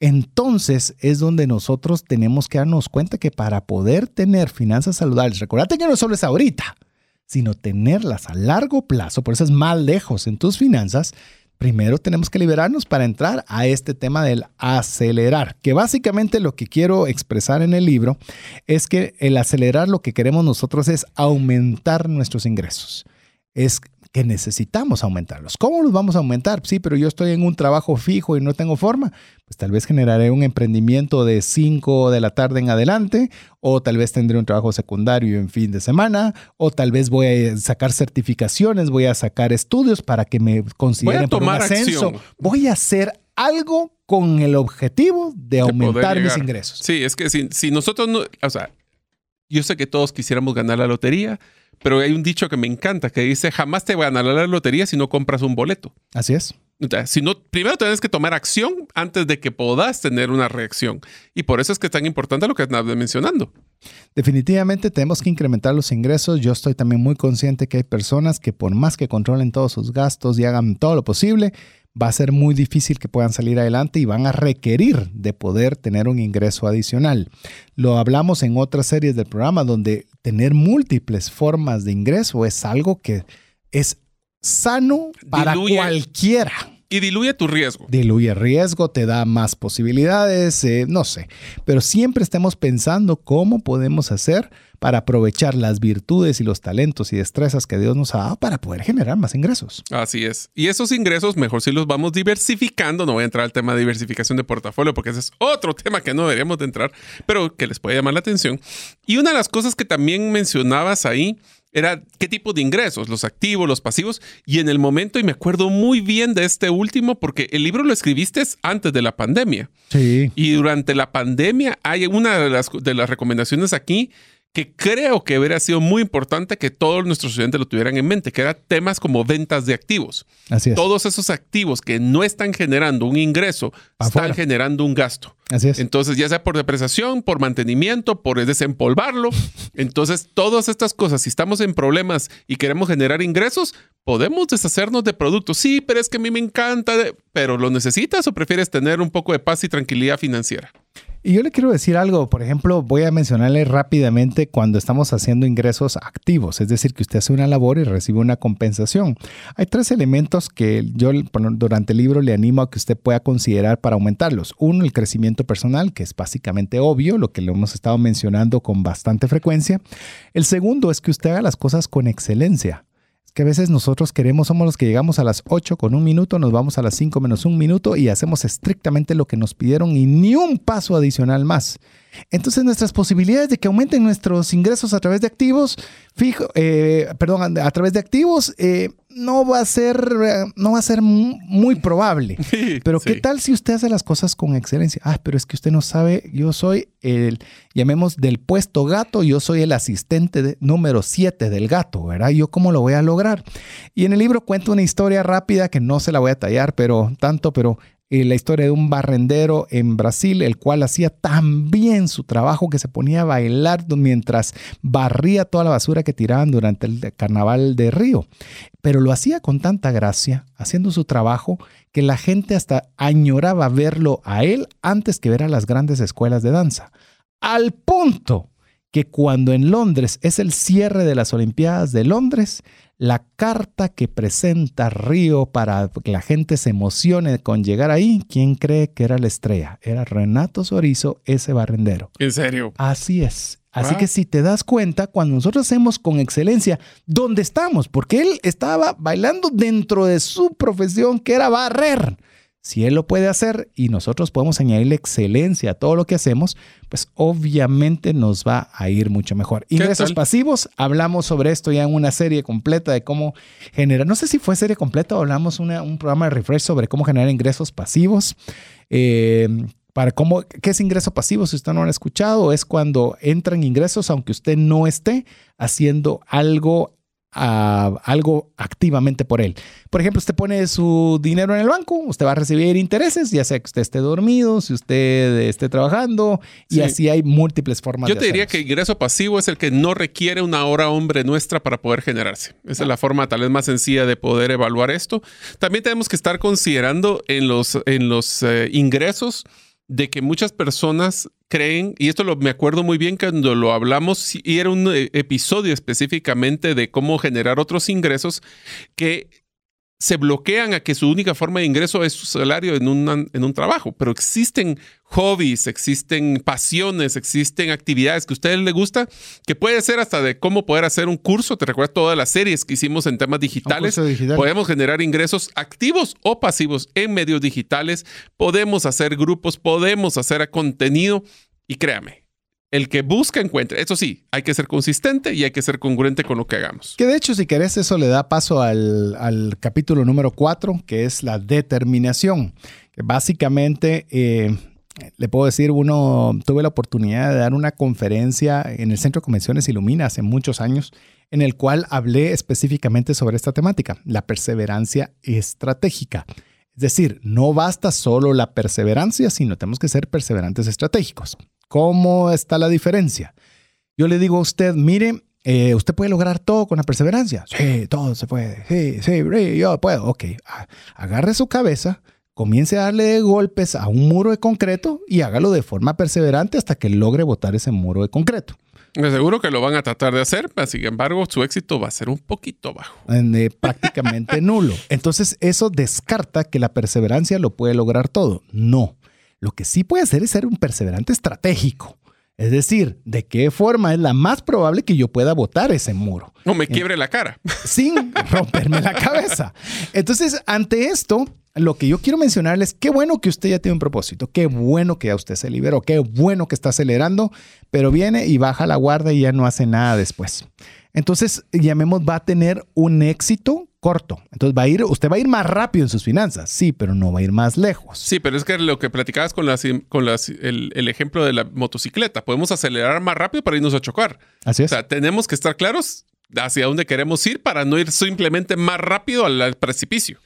entonces es donde nosotros tenemos que darnos cuenta que para poder tener finanzas saludables, recordate que no solo es ahorita, sino tenerlas a largo plazo, por eso es más lejos en tus finanzas, primero tenemos que liberarnos para entrar a este tema del acelerar, que básicamente lo que quiero expresar en el libro es que el acelerar lo que queremos nosotros es aumentar nuestros ingresos. Es que necesitamos aumentarlos. ¿Cómo los vamos a aumentar? Sí, pero yo estoy en un trabajo fijo y no tengo forma. Pues tal vez generaré un emprendimiento de 5 de la tarde en adelante, o tal vez tendré un trabajo secundario en fin de semana, o tal vez voy a sacar certificaciones, voy a sacar estudios para que me consideren por un tomar ascenso. acción. Voy a hacer algo con el objetivo de aumentar mis ingresos. Sí, es que si, si nosotros no, o sea, yo sé que todos quisiéramos ganar la lotería, pero hay un dicho que me encanta que dice, jamás te va a ganar la lotería si no compras un boleto. Así es. O sea, si no, primero tienes que tomar acción antes de que puedas tener una reacción. Y por eso es que es tan importante lo que estás mencionando. Definitivamente tenemos que incrementar los ingresos. Yo estoy también muy consciente que hay personas que por más que controlen todos sus gastos y hagan todo lo posible, va a ser muy difícil que puedan salir adelante y van a requerir de poder tener un ingreso adicional. Lo hablamos en otras series del programa donde tener múltiples formas de ingreso es algo que es sano para Diluye. cualquiera. Y diluye tu riesgo. Diluye riesgo, te da más posibilidades, eh, no sé. Pero siempre estemos pensando cómo podemos hacer para aprovechar las virtudes y los talentos y destrezas que Dios nos ha dado para poder generar más ingresos. Así es. Y esos ingresos mejor si los vamos diversificando. No voy a entrar al tema de diversificación de portafolio porque ese es otro tema que no deberíamos de entrar, pero que les puede llamar la atención. Y una de las cosas que también mencionabas ahí era qué tipo de ingresos, los activos, los pasivos. Y en el momento, y me acuerdo muy bien de este último porque el libro lo escribiste antes de la pandemia. Sí. Y durante la pandemia hay una de las, de las recomendaciones aquí que creo que hubiera sido muy importante que todos nuestros estudiantes lo tuvieran en mente, que eran temas como ventas de activos. Así es. Todos esos activos que no están generando un ingreso, están generando un gasto. Así es. Entonces, ya sea por depreciación, por mantenimiento, por desempolvarlo. <laughs> Entonces, todas estas cosas, si estamos en problemas y queremos generar ingresos, podemos deshacernos de productos. Sí, pero es que a mí me encanta, pero ¿lo necesitas o prefieres tener un poco de paz y tranquilidad financiera? Y yo le quiero decir algo, por ejemplo, voy a mencionarle rápidamente cuando estamos haciendo ingresos activos, es decir, que usted hace una labor y recibe una compensación. Hay tres elementos que yo durante el libro le animo a que usted pueda considerar para aumentarlos. Uno, el crecimiento personal, que es básicamente obvio, lo que lo hemos estado mencionando con bastante frecuencia. El segundo es que usted haga las cosas con excelencia que a veces nosotros queremos, somos los que llegamos a las 8 con un minuto, nos vamos a las 5 menos un minuto y hacemos estrictamente lo que nos pidieron y ni un paso adicional más. Entonces nuestras posibilidades de que aumenten nuestros ingresos a través de activos, fijo, eh, perdón, a través de activos, eh, no va a ser, no va a ser muy probable. <laughs> pero ¿qué tal si usted hace las cosas con excelencia? Ah, pero es que usted no sabe, yo soy el, llamemos del puesto gato, yo soy el asistente número 7 del gato, ¿verdad? ¿Yo cómo lo voy a lograr? Y en el libro cuento una historia rápida que no se la voy a tallar, pero tanto, pero eh, la historia de un barrendero en Brasil, el cual hacía tan bien su trabajo que se ponía a bailar mientras barría toda la basura que tiraban durante el carnaval de Río. Pero lo hacía con tanta gracia, haciendo su trabajo, que la gente hasta añoraba verlo a él antes que ver a las grandes escuelas de danza. Al punto que cuando en Londres es el cierre de las Olimpiadas de Londres, la carta que presenta Río para que la gente se emocione con llegar ahí, ¿quién cree que era la estrella? Era Renato Sorizo, ese barrendero. ¿En serio? Así es. Así que si te das cuenta, cuando nosotros hacemos con excelencia, ¿dónde estamos? Porque él estaba bailando dentro de su profesión, que era barrer. Si Él lo puede hacer y nosotros podemos añadirle excelencia a todo lo que hacemos, pues obviamente nos va a ir mucho mejor. Ingresos pasivos, hablamos sobre esto ya en una serie completa de cómo generar, no sé si fue serie completa o hablamos una, un programa de refresh sobre cómo generar ingresos pasivos. Eh, para cómo, ¿Qué es ingreso pasivo? Si usted no lo ha escuchado, es cuando entran ingresos aunque usted no esté haciendo algo algo activamente por él. Por ejemplo, usted pone su dinero en el banco, usted va a recibir intereses, ya sea que usted esté dormido, si usted esté trabajando, y así hay múltiples formas. Yo te diría que ingreso pasivo es el que no requiere una hora hombre nuestra para poder generarse. Esa es la forma tal vez más sencilla de poder evaluar esto. También tenemos que estar considerando en los, en los eh, ingresos de que muchas personas creen, y esto lo, me acuerdo muy bien cuando lo hablamos, y era un eh, episodio específicamente de cómo generar otros ingresos, que se bloquean a que su única forma de ingreso es su salario en, en un trabajo, pero existen hobbies, existen pasiones, existen actividades que a ustedes les gusta, que puede ser hasta de cómo poder hacer un curso. Te recuerdo todas las series que hicimos en temas digitales. Podemos generar ingresos activos o pasivos en medios digitales. Podemos hacer grupos, podemos hacer contenido y créame, el que busca encuentra. Eso sí, hay que ser consistente y hay que ser congruente con lo que hagamos. Que de hecho, si querés, eso le da paso al, capítulo número 4, que es la determinación. Básicamente, eh, le puedo decir, uno, tuve la oportunidad de dar una conferencia en el Centro de Convenciones Ilumina hace muchos años, en el cual hablé específicamente sobre esta temática, la perseverancia estratégica. Es decir, no basta solo la perseverancia, sino tenemos que ser perseverantes estratégicos. ¿Cómo está la diferencia? Yo le digo a usted, mire, eh, usted puede lograr todo con la perseverancia. Sí, todo se puede. Sí, sí, yo puedo. Ok, agarre su cabeza, comience a darle golpes a un muro de concreto y hágalo de forma perseverante hasta que logre botar ese muro de concreto. Seguro que lo van a tratar de hacer, pero sin embargo su éxito va a ser un poquito bajo. Eh, prácticamente <laughs> nulo. Entonces eso descarta que la perseverancia lo puede lograr todo. No. Lo que sí puede hacer es ser un perseverante estratégico. Es decir, de qué forma es la más probable que yo pueda botar ese muro. No me quiebre la cara. <laughs> Sin romperme la cabeza. Entonces, ante esto, lo que yo quiero mencionarles, qué bueno que usted ya tiene un propósito, qué bueno que ya usted se liberó, qué bueno que está acelerando, pero viene y baja la guardia y ya no hace nada después. Entonces, llamemos, va a tener un éxito corto. Entonces va a ir, usted va a ir más rápido en sus finanzas, sí, pero no va a ir más lejos. Sí, pero es que lo que platicabas con, las, con las, el, el, ejemplo de la motocicleta, podemos acelerar más rápido para irnos a chocar. Así es. O sea, tenemos que estar claros hacia dónde queremos ir para no ir simplemente más rápido al precipicio.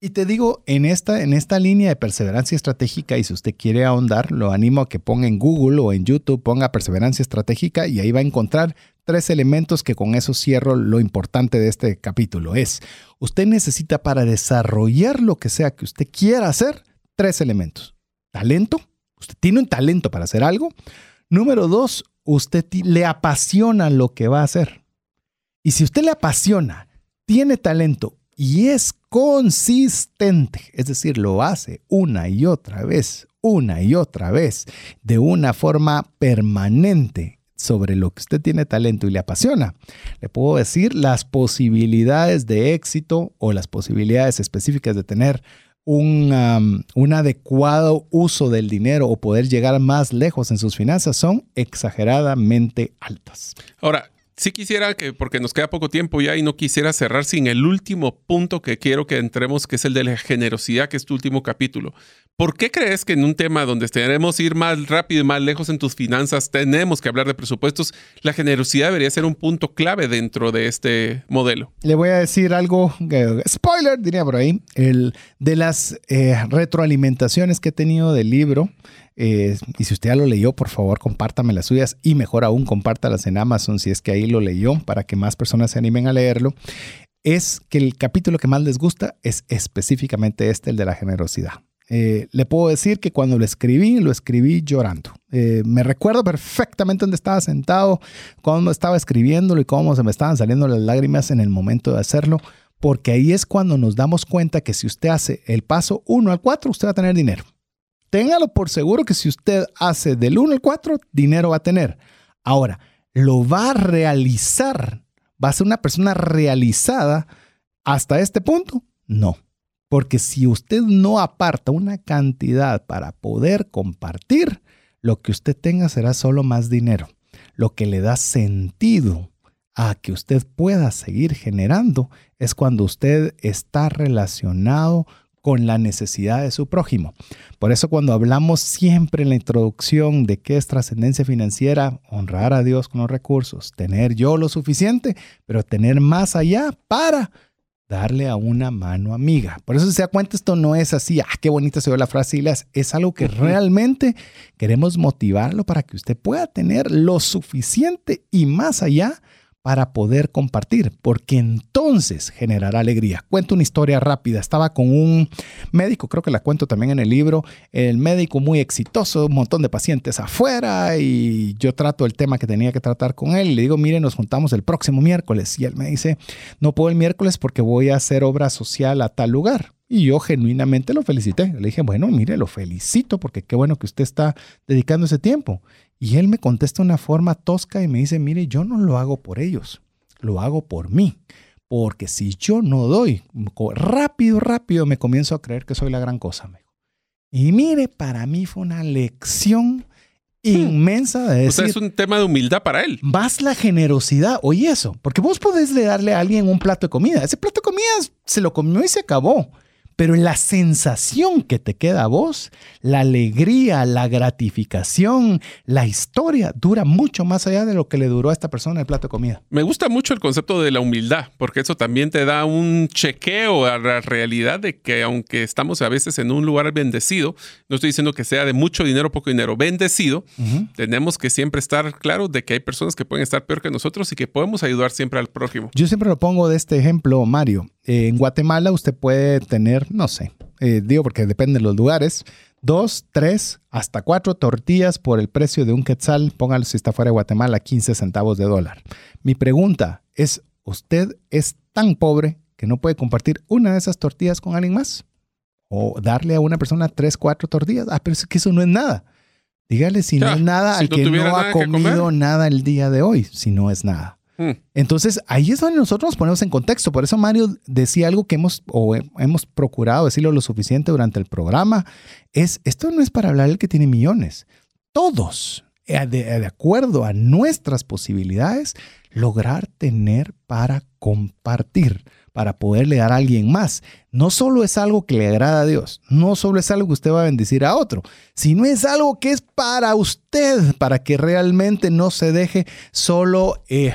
Y te digo, en esta, en esta línea de perseverancia estratégica, y si usted quiere ahondar, lo animo a que ponga en Google o en YouTube, ponga perseverancia estratégica y ahí va a encontrar tres elementos que con eso cierro lo importante de este capítulo. Es, usted necesita para desarrollar lo que sea que usted quiera hacer, tres elementos. Talento, usted tiene un talento para hacer algo. Número dos, usted le apasiona lo que va a hacer. Y si usted le apasiona, tiene talento y es consistente, es decir, lo hace una y otra vez, una y otra vez, de una forma permanente sobre lo que usted tiene talento y le apasiona, le puedo decir las posibilidades de éxito o las posibilidades específicas de tener un, un, adecuado uso del dinero o poder llegar más lejos en sus finanzas son exageradamente altas. Ahora, sí quisiera que, porque nos queda poco tiempo ya y no quisiera cerrar sin el último punto que quiero que entremos, que es el de la generosidad, que es tu último capítulo. ¿Por qué crees que en un tema donde tenemos ir más rápido y más lejos en tus finanzas, tenemos que hablar de presupuestos, la generosidad debería ser un punto clave dentro de este modelo? Le voy a decir algo, spoiler, diría por ahí, el, de las eh, retroalimentaciones que he tenido del libro. Eh, y si usted ya lo leyó, por favor, compártame las suyas y mejor aún, compártalas en Amazon si es que ahí lo leyó para que más personas se animen a leerlo. Es que el capítulo que más les gusta es específicamente este, el de la generosidad. Eh, le puedo decir que cuando lo escribí, lo escribí llorando. Eh, me recuerdo perfectamente dónde estaba sentado, cuando estaba escribiéndolo y cómo se me estaban saliendo las lágrimas en el momento de hacerlo, porque ahí es cuando nos damos cuenta que si usted hace el paso 1 al 4, usted va a tener dinero. Téngalo por seguro que si usted hace del 1 al 4, dinero va a tener. Ahora, lo va a realizar. ¿Va a ser una persona realizada hasta este punto? No. Porque si usted no aparta una cantidad para poder compartir, lo que usted tenga será solo más dinero. Lo que le da sentido a que usted pueda seguir generando es cuando usted está relacionado con la necesidad de su prójimo. Por eso cuando hablamos siempre en la introducción de qué es trascendencia financiera, honrar a Dios con los recursos, tener yo lo suficiente, pero tener más allá para darle a una mano amiga. Por eso si se da cuenta, esto no es así, ah, qué bonita se ve la frase y es algo que realmente queremos motivarlo para que usted pueda tener lo suficiente y más allá para poder compartir, porque entonces generará alegría. Cuento una historia rápida. Estaba con un médico, creo que la cuento también en el libro, el médico muy exitoso, un montón de pacientes afuera y yo trato el tema que tenía que tratar con él le digo, mire, nos juntamos el próximo miércoles y él me dice, no puedo el miércoles porque voy a hacer obra social a tal lugar. Y yo genuinamente lo felicité. Le dije, bueno, mire, lo felicito porque qué bueno que usted está dedicando ese tiempo. Y él me contesta de una forma tosca y me dice, mire, yo no lo hago por ellos, lo hago por mí. Porque si yo no doy, rápido, rápido me comienzo a creer que soy la gran cosa. Y mire, para mí fue una lección hmm. inmensa de decir. O sea, es un tema de humildad para él. Más la generosidad. Oye, eso. Porque vos podés darle a alguien un plato de comida. Ese plato de comida se lo comió y se acabó pero la sensación que te queda a vos, la alegría, la gratificación, la historia dura mucho más allá de lo que le duró a esta persona el plato de comida. Me gusta mucho el concepto de la humildad, porque eso también te da un chequeo a la realidad de que aunque estamos a veces en un lugar bendecido, no estoy diciendo que sea de mucho dinero o poco dinero, bendecido, tenemos que siempre estar claros de que hay personas que pueden estar peor que nosotros y que podemos ayudar siempre al prójimo. Yo siempre lo pongo de este ejemplo, Mario en Guatemala usted puede tener, no sé, eh, digo porque depende de los lugares, dos, tres, hasta cuatro tortillas por el precio de un quetzal, póngalo si está fuera de Guatemala, 15 centavos de dólar. Mi pregunta es, ¿usted es tan pobre que no puede compartir una de esas tortillas con alguien más? ¿O darle a una persona tres, cuatro tortillas? Ah, pero es que eso no es nada. Dígale si no es nada al que no ha comido nada el día de hoy, si no es nada. Mm. Entonces, ahí es donde nosotros nos ponemos en contexto. Por eso Mario decía algo que hemos, o hemos procurado decirlo lo suficiente durante el programa, es, esto no es para hablar el que tiene millones. Todos, eh, de, acuerdo a nuestras posibilidades, lograr tener para compartir, para poderle dar a alguien más. No solo es algo que le agrada a Dios, no solo es algo que usted va a bendecir a otro, sino es algo que es para usted, para que realmente no se deje solo... Eh,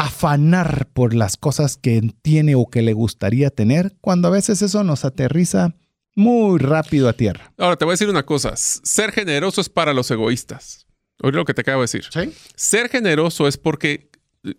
afanar por las cosas que tiene o que le gustaría tener, cuando a veces eso nos aterriza muy rápido a tierra. Ahora te voy a decir una cosa, ser generoso es para los egoístas. Oye lo que te acabo de decir. Ser generoso es porque,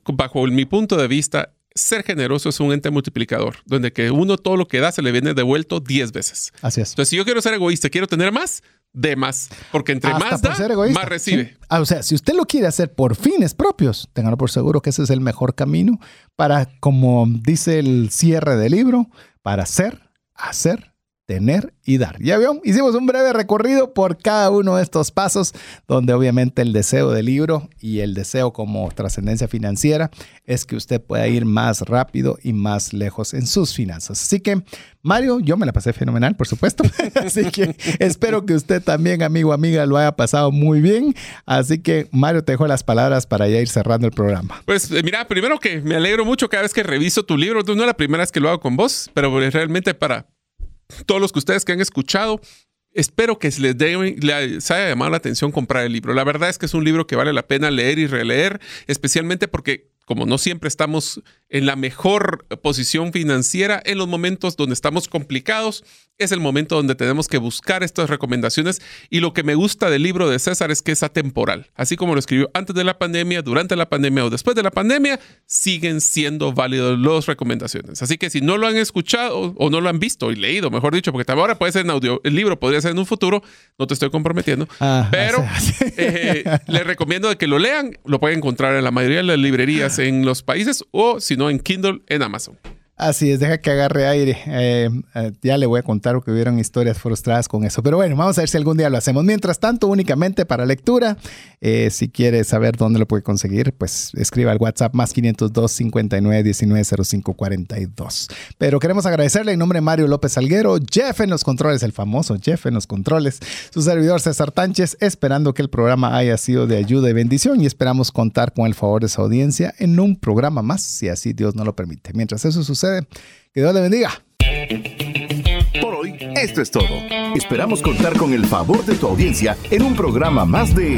bajo mi punto de vista, ser generoso es un ente multiplicador, donde que uno todo lo que da se le viene devuelto 10 veces. Así es. Entonces, si yo quiero ser egoísta, quiero tener más, de más. Porque entre más da, más recibe. Ah, o sea, si usted lo quiere hacer por fines propios, téngalo por seguro que ese es el mejor camino para, como dice el cierre del libro, para ser, hacer tener y dar. Ya vio, hicimos un breve recorrido por cada uno de estos pasos, donde obviamente el deseo del libro y el deseo como trascendencia financiera es que usted pueda ir más rápido y más lejos en sus finanzas. Así que, Mario, yo me la pasé fenomenal, por supuesto. <laughs> Así que espero que usted también, amigo, amiga, lo haya pasado muy bien. Así que, Mario, te dejo las palabras para ya ir cerrando el programa. Pues eh, mira, primero que me alegro mucho cada vez que reviso tu libro. No es la primera vez que lo hago con vos, pero realmente para todos los que ustedes que han escuchado, espero que les, dé, les haya llamado la atención comprar el libro. La verdad es que es un libro que vale la pena leer y releer, especialmente porque como no siempre estamos en la mejor posición financiera, en los momentos donde estamos complicados, es el momento donde tenemos que buscar estas recomendaciones. Y lo que me gusta del libro de César es que es atemporal. Así como lo escribió antes de la pandemia, durante la pandemia o después de la pandemia, siguen siendo válidos las recomendaciones. Así que si no lo han escuchado o no lo han visto y leído, mejor dicho, porque ahora puede ser en audio, el libro podría ser en un futuro, no te estoy comprometiendo, ah, pero eh, les recomiendo que lo lean. Lo pueden encontrar en la mayoría de las librerías en los países o si no en Kindle en Amazon. Así es, deja que agarre aire. Eh, eh, ya le voy a contar que hubieron historias frustradas con eso. Pero bueno, vamos a ver si algún día lo hacemos. Mientras tanto, únicamente para lectura, eh, si quiere saber dónde lo puede conseguir, pues escriba al WhatsApp más 502 59 19 05 42. Pero queremos agradecerle en nombre de Mario López Alguero, Jeff en los controles, el famoso Jeff en los controles, su servidor César Tánchez, esperando que el programa haya sido de ayuda y bendición y esperamos contar con el favor de su audiencia en un programa más, si así Dios no lo permite. Mientras eso sucede, que Dios le bendiga. Por hoy, esto es todo. Esperamos contar con el favor de tu audiencia en un programa más de